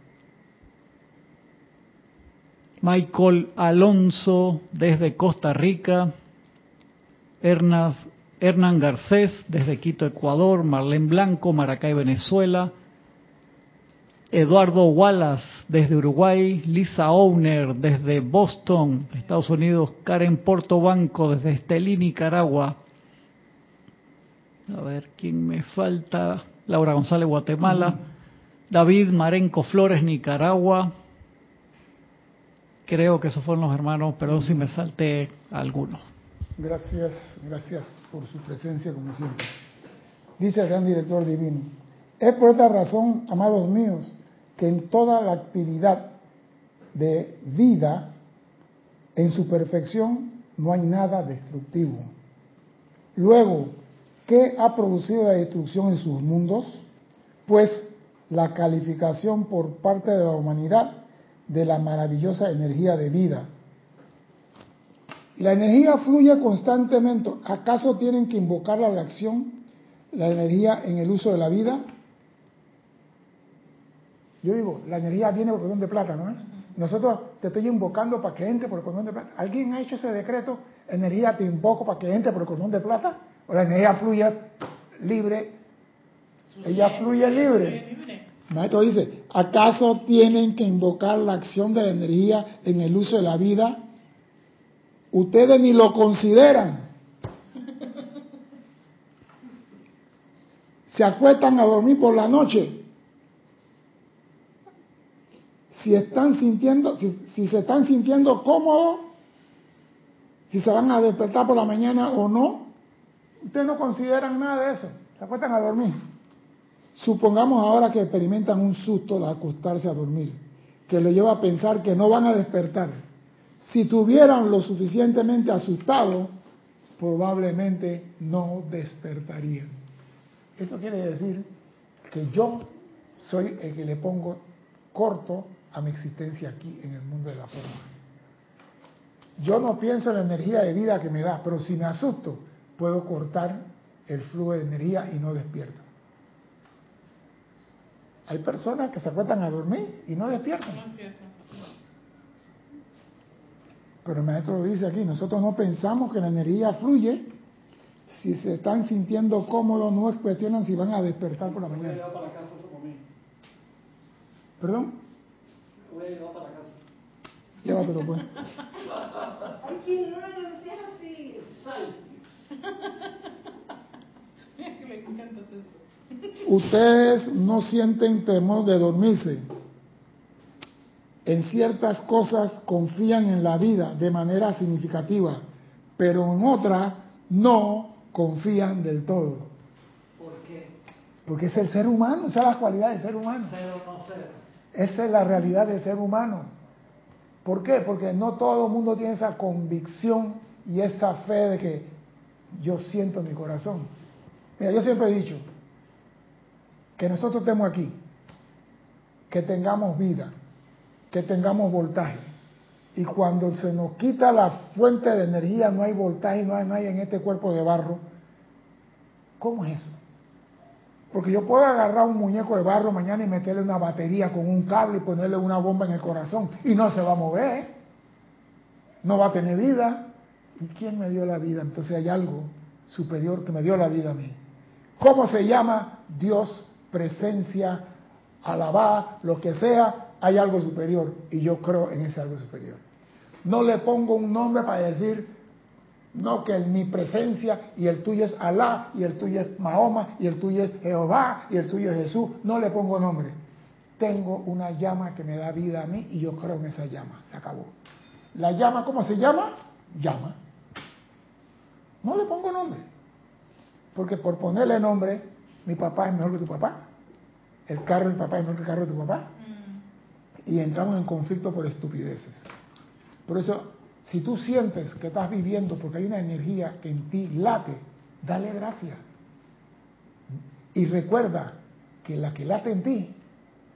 Michael Alonso desde Costa Rica, Hernán Garcés desde Quito, Ecuador, Marlene Blanco, Maracay, Venezuela, Eduardo Wallace desde Uruguay, Lisa Owner desde Boston, Estados Unidos, Karen Portobanco desde Estelí, Nicaragua. A ver, ¿quién me falta? Laura González, Guatemala. David Marenco Flores, Nicaragua. Creo que esos fueron los hermanos, perdón si me salté alguno. Gracias, gracias por su presencia como siempre. Dice el gran director divino, es por esta razón, amados míos, que en toda la actividad de vida, en su perfección, no hay nada destructivo. Luego, ¿qué ha producido la destrucción en sus mundos? Pues la calificación por parte de la humanidad de la maravillosa energía de vida. La energía fluye constantemente. ¿Acaso tienen que invocar la acción, la energía en el uso de la vida? Yo digo, la energía viene por cordón de plata, ¿no? Nosotros te estoy invocando para que entre por el cordón de plata. ¿Alguien ha hecho ese decreto? Energía te invoco para que entre por el cordón de plata. O la energía fluye libre. Ella fluye libre. Maestro dice, ¿acaso tienen que invocar la acción de la energía en el uso de la vida? Ustedes ni lo consideran. Se acuestan a dormir por la noche. Si están sintiendo, si, se están sintiendo cómodos, si se van a despertar por la mañana o no, ustedes no consideran nada de eso. Se acuestan a dormir. Supongamos ahora que experimentan un susto al acostarse a dormir, que le lleva a pensar que no van a despertar. Si tuvieran lo suficientemente asustado, probablemente no despertarían. Eso quiere decir que yo soy el que le pongo corto a mi existencia aquí en el mundo de la forma. Yo no pienso en la energía de vida que me da, pero si me asusto, puedo cortar el flujo de energía y no despierto. Hay personas que se acuestan a dormir y no despiertan. Pero el maestro lo dice aquí, nosotros no pensamos que la energía fluye. Si se están sintiendo cómodos, no cuestionan si van a despertar por la mañana. ¿Perdón? Voy a llevar para casa. Llévatelo pues. Raro, no seas así. Sal. Me encanta eso. Ustedes no sienten temor de dormirse. En ciertas cosas confían en la vida de manera significativa, pero en otras no confían del todo. ¿Por qué? Porque es el ser humano, esa es la cualidad del ser humano. No. Esa es la realidad del ser humano. ¿Por qué? Porque no todo el mundo tiene esa convicción y esa fe de que yo siento en mi corazón. Mira, yo siempre he dicho que nosotros estemos aquí, que tengamos vida, que tengamos voltaje. Y cuando se nos quita la fuente de energía, no hay voltaje, no hay nadie en este cuerpo de barro. ¿Cómo es eso? Porque yo puedo agarrar un muñeco de barro mañana y meterle una batería con un cable y ponerle una bomba en el corazón y no se va a mover. No va a tener vida. ¿Y quién me dio la vida? Entonces hay algo superior que me dio la vida a mí. ¿Cómo se llama? Dios, presencia, alabá, lo que sea, hay algo superior y yo creo en ese algo superior. No le pongo un nombre para decir, no, que mi presencia y el tuyo es Alá, y el tuyo es Mahoma, y el tuyo es Jehová, y el tuyo es Jesús. No le pongo nombre. Tengo una llama que me da vida a mí y yo creo en esa llama. Se acabó. La llama, ¿cómo se llama? Llama. No le pongo nombre. Porque por ponerle nombre, mi papá es mejor que tu papá. El carro de mi papá es mejor que el carro de tu papá. Y entramos en conflicto por estupideces. Por eso, si tú sientes que estás viviendo porque hay una energía que en ti late, dale gracias. Y recuerda que la que late en ti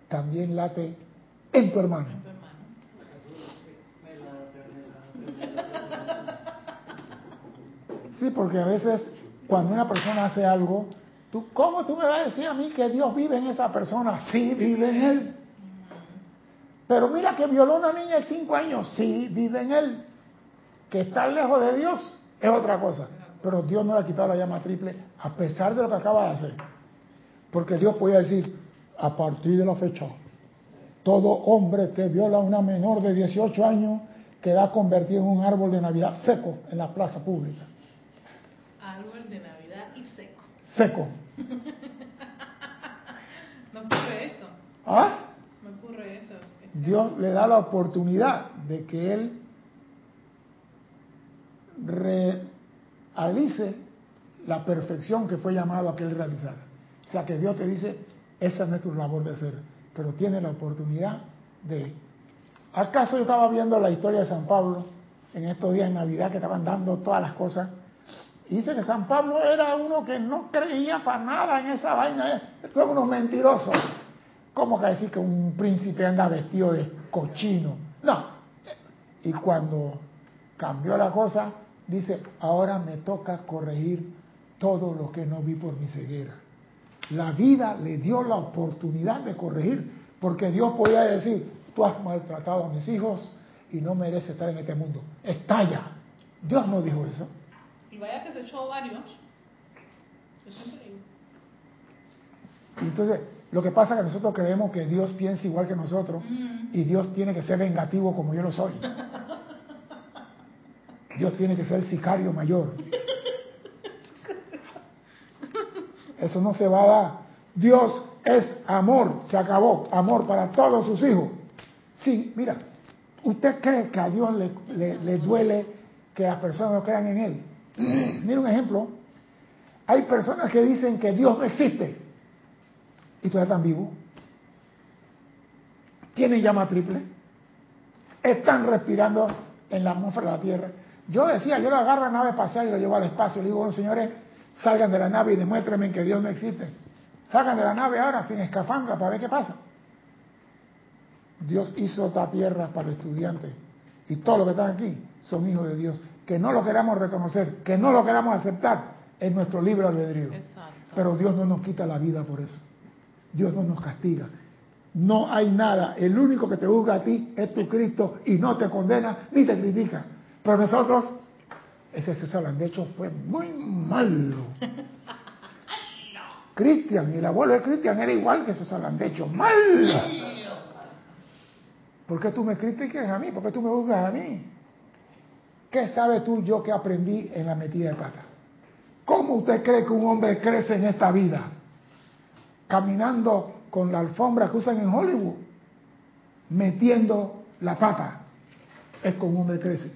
también late en tu hermano. Sí, porque a veces cuando una persona hace algo, tú, ¿cómo tú me vas a decir a mí que Dios vive en esa persona? Sí, vive en él. Pero mira que violó a una niña de 5 años, sí, vive en él. Que está lejos de Dios es otra cosa. Pero Dios no le ha quitado la llama triple a pesar de lo que acaba de hacer. Porque Dios podía decir, a partir de la fecha, todo hombre que viola a una menor de 18 años queda convertido en un árbol de Navidad seco en la plaza pública. Árbol de Navidad y seco. Seco. No ocurre eso. ¿Ah? Dios le da la oportunidad de que Él realice la perfección que fue llamado a que Él realizara. O sea que Dios te dice, esa no es tu labor de hacer, pero tiene la oportunidad de... ¿Acaso yo estaba viendo la historia de San Pablo en estos días de Navidad que estaban dando todas las cosas? Y dice que San Pablo era uno que no creía para nada en esa vaina. Son unos mentirosos. ¿Cómo que decir que un príncipe anda vestido de cochino? No. Y cuando cambió la cosa, dice, ahora me toca corregir todo lo que no vi por mi ceguera. La vida le dio la oportunidad de corregir, porque Dios podía decir, tú has maltratado a mis hijos y no mereces estar en este mundo. Estalla. Dios no dijo eso. Y vaya que se echó varios. Entonces, lo que pasa es que nosotros creemos que Dios piensa igual que nosotros y Dios tiene que ser vengativo como yo lo soy. Dios tiene que ser el sicario mayor. Eso no se va a dar. Dios es amor, se acabó. Amor para todos sus hijos. Sí, mira, ¿usted cree que a Dios le, le- le duele que las personas no crean en Él? Mira un ejemplo. Hay personas que dicen que Dios no existe y todavía están vivos. Tienen llama triple. Están respirando en la atmósfera de la Tierra. Yo decía, yo lo agarro a la nave espacial y lo llevo al espacio. Le digo, bueno, señores, salgan de la nave y demuéstrenme que Dios no existe. Salgan de la nave ahora sin escafandra para ver qué pasa. Dios hizo esta tierra para los estudiantes y todos los que están aquí son hijos de Dios. Que no lo queramos reconocer, que no lo queramos aceptar, es nuestro libre albedrío. Exacto. Pero Dios no nos quita la vida por eso. Dios no nos castiga. No hay nada. El único que te juzga a ti es tu Cristo y no te condena ni te critica. Pero nosotros, ese César Landecho fue muy malo. Cristian, y el abuelo de Cristian era igual que César Landecho. Malo. ¿Por qué tú me criticas a mí? ¿Por qué tú me juzgas a mí? ¿Qué sabes tú yo que aprendí en la metida de pata? ¿Cómo usted cree que un hombre crece en esta vida? Caminando con la alfombra que usan en Hollywood, metiendo la pata. Es como un hombre crece.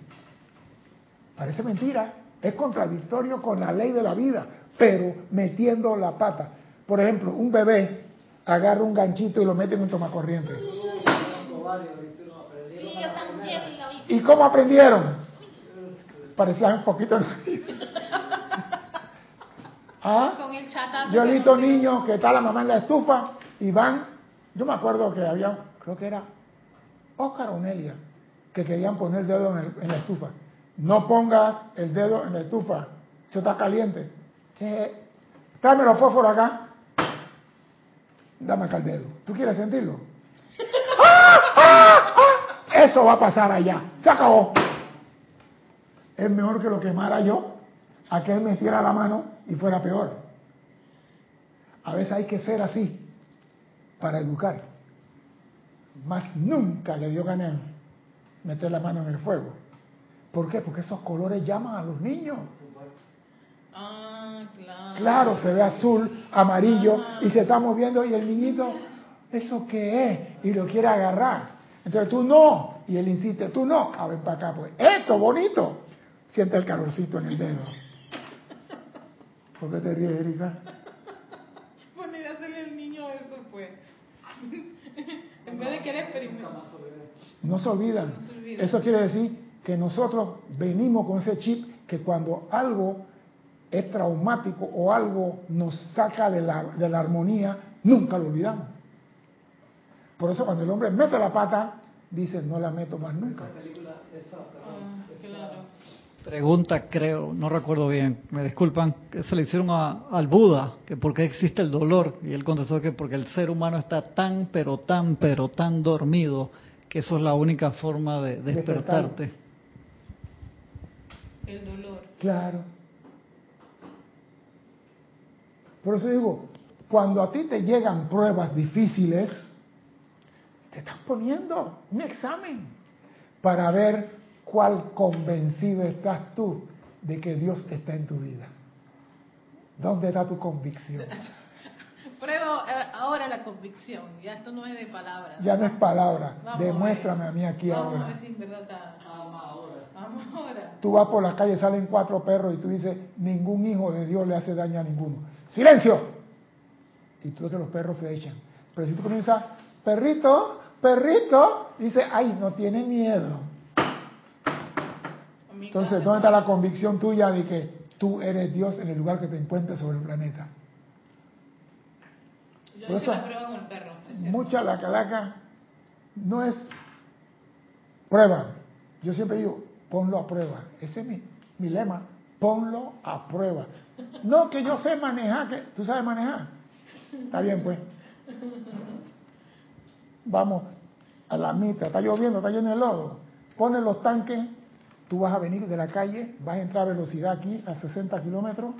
Parece mentira, es contradictorio con la ley de la vida, pero metiendo la pata. Por ejemplo, un bebé agarra un ganchito y lo mete en un tomacorriente. ¿Y cómo aprendieron? Parecían un poquito... ¿Ah? Con el chatazo. Yo he que visto no- niños que está la mamá en la estufa y van, yo me acuerdo que había, creo que era Oscar o Nelia, que querían poner el dedo en, el- en la estufa. No pongas el dedo en la estufa, eso está caliente. Eh, tráeme los fósforos acá. Dame acá el dedo. ¿Tú quieres sentirlo? ¡Ah! ¡Ah! ¡Ah! Eso va a pasar allá. Se acabó. Es mejor que lo quemara yo a que él metiera la mano y fuera peor. A veces hay que ser así para educar. Más nunca le dio ganas meter la mano en el fuego. ¿Por qué? Porque esos colores llaman a los niños. Ah, claro. Claro, se ve azul, amarillo y se está moviendo y el niñito, ¿eso qué es? Y lo quiere agarrar. Entonces tú no, y él insiste, tú no, a ver para acá, pues, esto bonito. Siente el calorcito en el dedo. ¿Por qué te ríes, Erika? Bueno, y hacerle al niño eso, pues. en vez de querer experimentar. No se olvidan. No se olvidan. Eso quiere decir que nosotros venimos con ese chip que cuando algo es traumático o algo nos saca de la, de la armonía, nunca lo olvidamos. Por eso cuando el hombre mete la pata, dice, no la meto más nunca. Esa película, esa, perdón, Ah, esa- claro. Pregunta, creo, no recuerdo bien, me disculpan, que se le hicieron a- al Buda, que por qué existe el dolor, y él contestó que porque el ser humano está tan, pero tan, pero tan dormido, que eso es la única forma de despertarte. El dolor. Claro. Por eso digo, cuando a ti te llegan pruebas difíciles, te están poniendo un examen para ver cuál convencido estás tú de que Dios está en tu vida. ¿Dónde está tu convicción? Prueba eh, ahora la convicción. Ya esto no es de palabras. Ya no es palabra, Vamos a ver. demuéstrame a mí aquí Vamos a ahora. ver si en verdad está. Ahora. Vamos ahora. Tú vas por la calle, salen cuatro perros y tú dices, ningún hijo de Dios le hace daño a ninguno. ¡Silencio! Y tú ves que los perros se echan. Pero si tú comienzas, perrito, perrito, dice, ay, no tiene miedo. Entonces, ¿dónde está la convicción tuya de que tú eres Dios en el lugar que te encuentres sobre el planeta? Yo Por eso- la prueba con el perro. Mucha la calaca no es prueba. Yo siempre digo, ponlo a prueba. Ese es mi, mi lema, ponlo a prueba. No que yo sé manejar, que tú sabes manejar. Está bien, pues. Vamos a la mitad, está lloviendo, está lleno de lodo. Ponen los tanques, tú vas a venir de la calle, vas a entrar a velocidad aquí a 60 kilómetros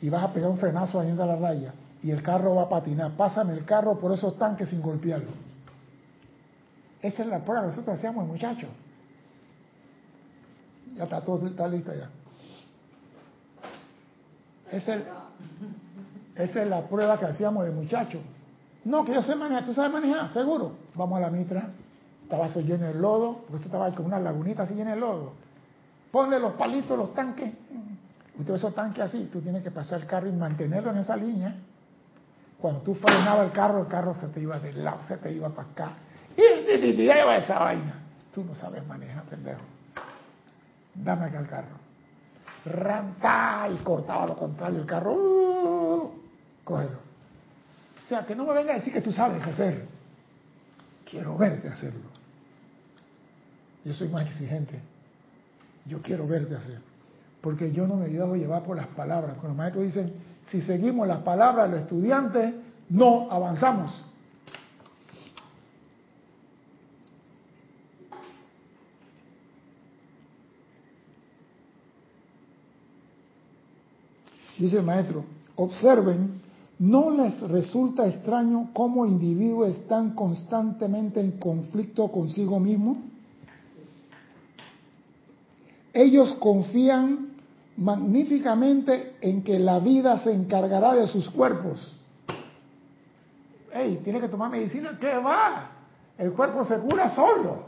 y vas a pegar un frenazo ahí en la raya. Y el carro va a patinar. Pásame el carro por esos tanques sin golpearlo. Esa es la prueba que nosotros hacíamos, muchachos. Ya está todo, está listo ya. Esa es, la prueba que hacíamos de muchachos. No, que yo sé manejar. ¿Tú sabes manejar? Seguro. Vamos a la mitra. Estaba eso lleno de lodo, porque eso estaba con una lagunita así llena de lodo. Ponle los palitos, los tanques. Usted esos tanques así, tú tienes que pasar el carro y mantenerlo en esa línea. Cuando tú frenabas el carro, el carro se te iba del lado, se te iba para acá. Y lleva esa vaina. Tú no sabes manejar, pendejo. Dame acá el carro. Ranta y cortaba lo contrario el carro. Uh, cógelo. O sea, que no me venga a decir que tú sabes hacer. Quiero verte hacerlo. Yo soy más exigente. Yo quiero verte hacer. Porque yo no me dejo llevar por las palabras. Cuando los maestros dicen, si seguimos las palabras de los estudiantes, no avanzamos. Dice el maestro, observen, ¿no les resulta extraño cómo individuos están constantemente en conflicto consigo mismos? Ellos confían magníficamente en que la vida se encargará de sus cuerpos. Ey, tiene que tomar medicina, ¿qué va? El cuerpo se cura solo.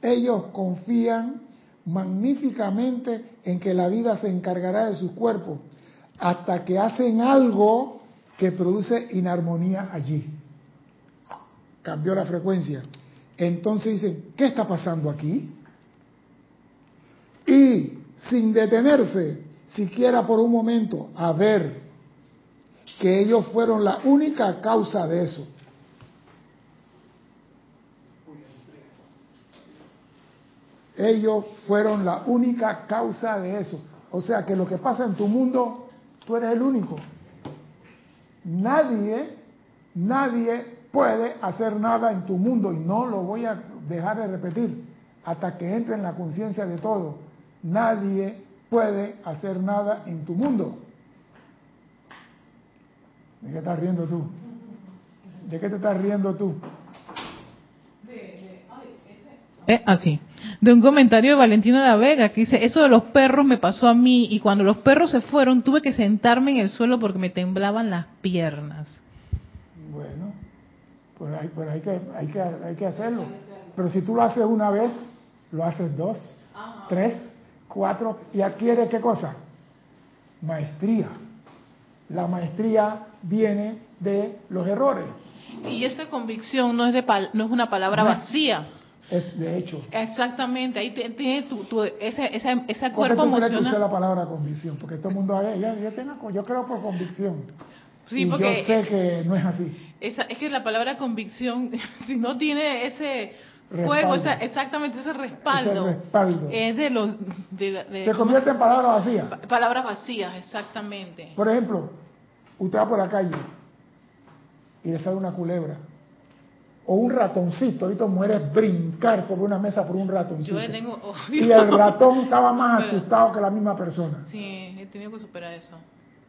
Ellos confían magníficamente en que la vida se encargará de sus cuerpos hasta que hacen algo que produce inarmonía allí. Cambió la frecuencia. Entonces dicen, ¿qué está pasando aquí? Y sin detenerse siquiera por un momento a ver que ellos fueron la única causa de eso. Ellos fueron la única causa de eso. O sea que lo que pasa en tu mundo, tú eres el único. Nadie Nadie puede hacer nada en tu mundo y no lo voy a dejar de repetir hasta que entre en la conciencia de todo. Nadie puede hacer nada en tu mundo. ¿De qué estás riendo tú? ¿De qué te estás riendo tú? Eh, aquí. De un comentario de Valentina La Vega que dice, eso de los perros me pasó a mí y cuando los perros se fueron tuve que sentarme en el suelo porque me temblaban las piernas. Bueno, pues hay, pues hay, que, hay, que, hay que hacerlo. Pero si tú lo haces una vez, lo haces dos, tres, cuatro, y adquiere qué cosa? Maestría. La maestría viene de los errores. Y esa convicción no es, de pal- no es una palabra vacía. Es de hecho. Exactamente, ahí tiene tu, tu- ese, ese, ese ¿Por qué cuerpo tú emocional. la palabra convicción? Porque todo el mundo, "Ay, ya, ya tengo- yo creo por convicción. Sí, y porque yo sé que no es así. esa, es que la palabra convicción, si no tiene ese fuego, esa- exactamente ese respaldo, Ese respaldo. es de los de, de- Se convierte en palabra vacía. pa- palabras vacías, exactamente. Por ejemplo, usted va por la calle y le sale una culebra. O un ratoncito, ahorita mueres brincar sobre una mesa por un ratoncito. Yo le tengo. Y el ratón estaba más Pero- asustado que la misma persona. Sí, he tenido que superar eso.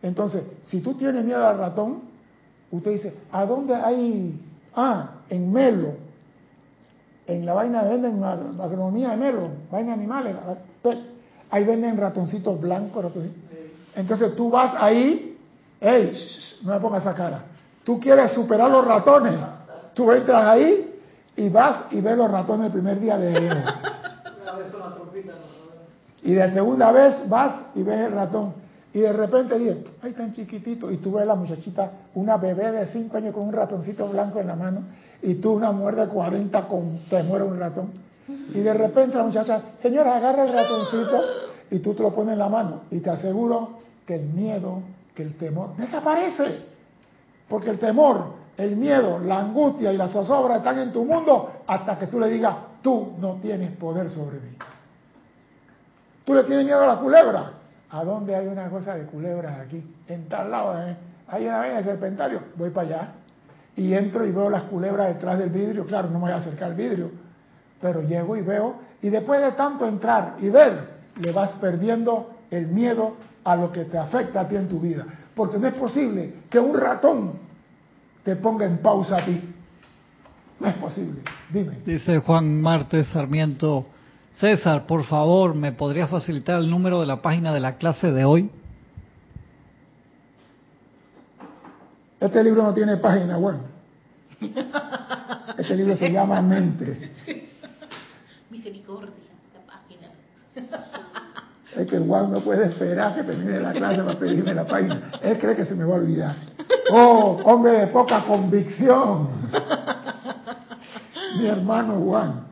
Entonces, si tú tienes miedo al ratón, usted dice, ¿a dónde hay? Ah, en Melo. En la vaina venden la la agronomía de Melo, vaina de animales. Pe- Ahí venden ratoncitos blancos. ratoncitos. Entonces tú vas ahí, hey, sh- sh, no me pongas esa cara. Tú quieres superar los ratones. Tú entras ahí y vas y ves los ratones el primer día de sabemos. Y de segunda vez vas y ves el ratón. Y de repente dices, ay, tan chiquitito. Y tú ves la muchachita, una bebé de 5 años con un ratoncito blanco en la mano. Y tú, una mujer de 40, con te muere un ratón. Y de repente la muchacha, señora, agarra el ratoncito. Y tú te lo pones en la mano. Y te aseguro que el miedo, que el temor, desaparece. Porque el temor, el miedo, la angustia y la zozobra están en tu mundo hasta que tú le digas, tú no tienes poder sobre mí. ¿Tú le tienes miedo a la culebra? ¿A dónde hay una cosa de culebras aquí? En tal lado, ¿eh? Hay una vez el serpentario, voy para allá. Y entro y veo las culebras detrás del vidrio. Claro, no me voy a acercar al vidrio. Pero llego y veo. Y después de tanto entrar y ver, le vas perdiendo el miedo a lo que te afecta a ti en tu vida. Porque no es posible que un ratón te ponga en pausa a ti. No es posible. Dime. Dice Juan Martes Sarmiento, César, por favor, ¿me podría facilitar el número de la página de la clase de hoy? Este libro no tiene página web. Este libro se llama Mente. Misericordia, la página. Es que Juan no puede esperar que termine la clase para pedirme la página. Él cree que se me va a olvidar. Oh, hombre de poca convicción. Mi hermano Juan.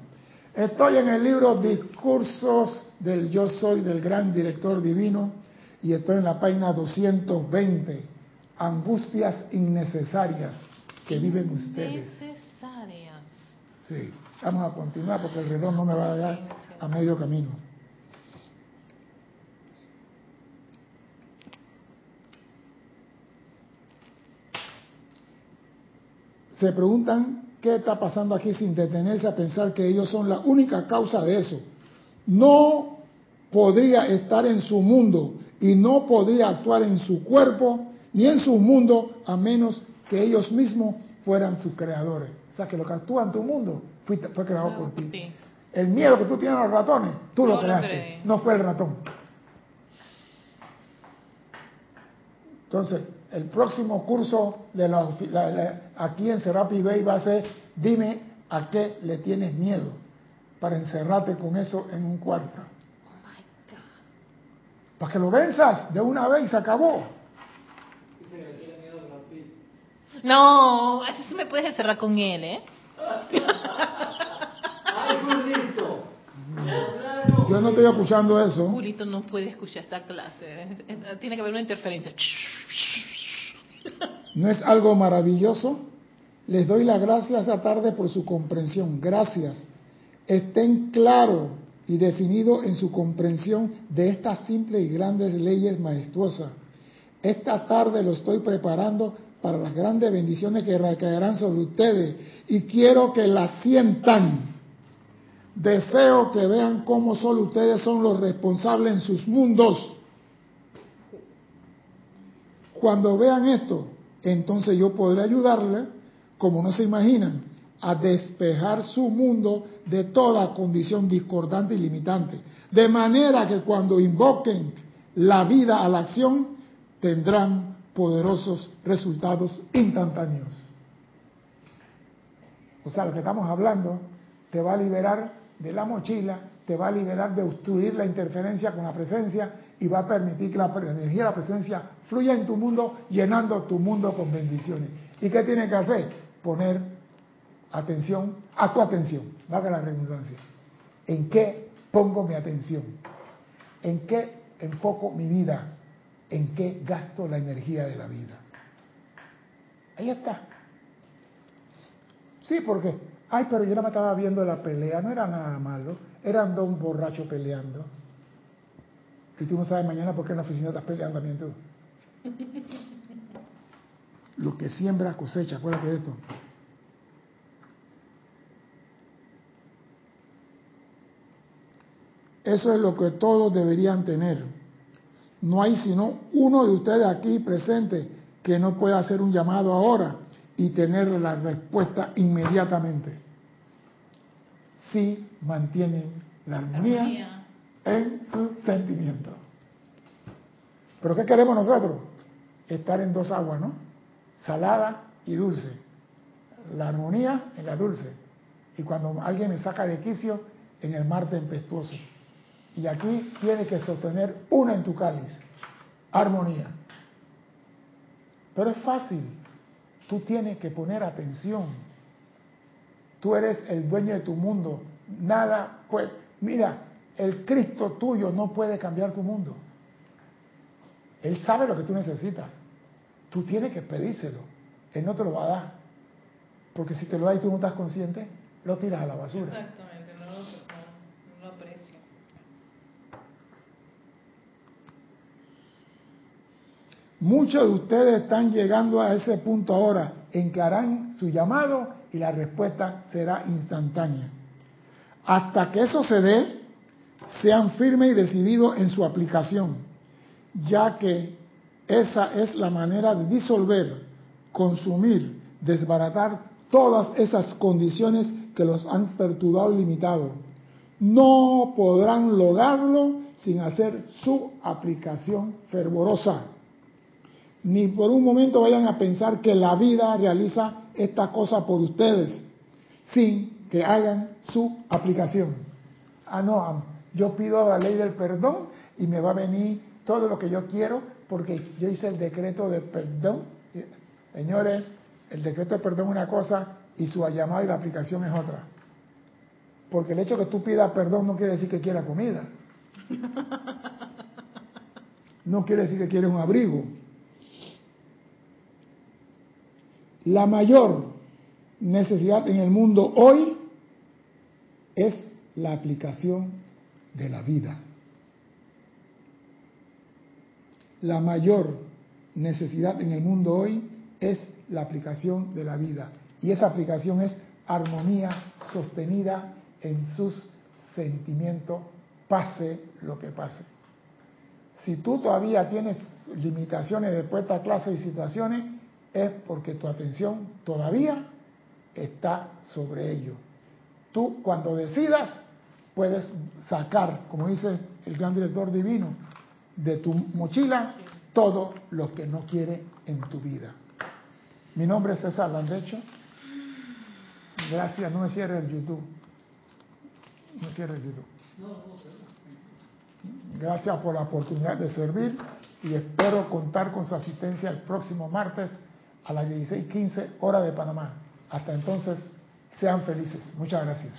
Estoy en el libro Discursos del Yo Soy del Gran Director Divino y estoy en la página 220. Angustias innecesarias que viven ustedes. Necesarias. Sí, vamos a continuar porque el reloj no me va a dar a medio camino. Se preguntan qué está pasando aquí sin detenerse a pensar que ellos son la única causa de eso. No podría estar en su mundo y no podría actuar en su cuerpo ni en su mundo a menos que ellos mismos fueran sus creadores. O sea, que lo que actúa en tu mundo fue creado por ti. Sí. El miedo que tú tienes a los ratones, tú lo creaste, creé. no fue el ratón. Entonces, el próximo curso de la, ofi- la- la- aquí en Serapi Bay va a ser, dime a qué le tienes miedo para encerrarte con eso en un cuarto. Para que lo venzas de una vez y se acabó. Dice que le tiene miedo a Brad Pitt. No, así sí me puedes encerrar con él, ¿eh? ¡Ay, Julito! Claro. Yo no estoy escuchando eso. Julito no puede escuchar esta clase. Tiene que haber una interferencia. ¿No es algo maravilloso? Les doy las gracias esta tarde por su comprensión. Gracias. Estén claros y definidos en su comprensión de estas simples y grandes leyes majestuosas. Esta tarde lo estoy preparando para las grandes bendiciones que recaerán sobre ustedes y quiero que las sientan. Deseo que vean cómo solo ustedes son los responsables en sus mundos. Cuando vean esto, entonces yo podré ayudarle, como no se imaginan, a despejar su mundo de toda condición discordante y limitante. De manera que cuando invoquen la vida a la acción, tendrán poderosos resultados instantáneos. O sea, lo que estamos hablando te va a liberar de la mochila, te va a liberar de obstruir la interferencia con la presencia y va a permitir que la energía de la presencia fluya en tu mundo, llenando tu mundo con bendiciones. ¿Y qué tiene que hacer? Poner atención a tu atención, valga la redundancia. ¿En qué pongo mi atención? ¿En qué enfoco mi vida? ¿En qué gasto la energía de la vida? Ahí está. Sí, porque, ay, pero yo no me estaba viendo la pelea, no era nada malo, eran dos borrachos peleando. Y tú no sabes mañana por qué en la oficina estás peleando también tú. Lo que siembra cosecha, acuérdate de esto. Eso es lo que todos deberían tener. No hay sino uno de ustedes aquí presente que no pueda hacer un llamado ahora y tener la respuesta inmediatamente. Si mantienen la armonía, en su sentimiento. Pero ¿qué queremos nosotros? Estar en dos aguas, ¿no? Salada y dulce. La armonía en la dulce. Y cuando alguien me saca de quicio, en el mar tempestuoso. Y aquí tienes que sostener una en tu cáliz. Armonía. Pero es fácil. Tú tienes que poner atención. Tú eres el dueño de tu mundo. Nada pues Mira, el Cristo tuyo no puede cambiar tu mundo. Él sabe lo que tú necesitas. Tú tienes que pedírselo. Él no te lo va a dar. Porque si te lo da y tú no estás consciente, lo tiras a la basura. Exactamente, no lo, no, no lo aprecio. Muchos de ustedes están llegando a ese punto ahora en que harán su llamado y la respuesta será instantánea. Hasta que eso se dé, sean firmes y decididos en su aplicación, ya que esa es la manera de disolver, consumir, desbaratar todas esas condiciones que los han perturbado y limitado. No podrán lograrlo sin hacer su aplicación fervorosa. Ni por un momento vayan a pensar que la vida realiza esta cosa por ustedes, sin que hagan su aplicación. Ah, no, yo pido la ley del perdón y me va a venir todo lo que yo quiero porque yo hice el decreto de perdón. Señores, el decreto de perdón es una cosa y su llamada y la aplicación es otra. Porque el hecho que tú pidas perdón no quiere decir que quieras comida. No quiere decir que quieres un abrigo. La mayor necesidad en el mundo hoy es la aplicación de la vida. La mayor necesidad en el mundo hoy es la aplicación de la vida. Y esa aplicación es armonía sostenida en sus sentimientos, pase lo que pase. Si tú todavía tienes limitaciones después de esta clase y situaciones, es porque tu atención todavía está sobre ello. Tú cuando decidas puedes sacar, como dice el gran director divino, de tu mochila todo lo que no quiere en tu vida. Mi nombre es César Landecho. Gracias, no me cierre el YouTube. No me el YouTube. Gracias por la oportunidad de servir y espero contar con su asistencia el próximo martes a las 16:15 hora de Panamá. Hasta entonces, sean felices. Muchas gracias.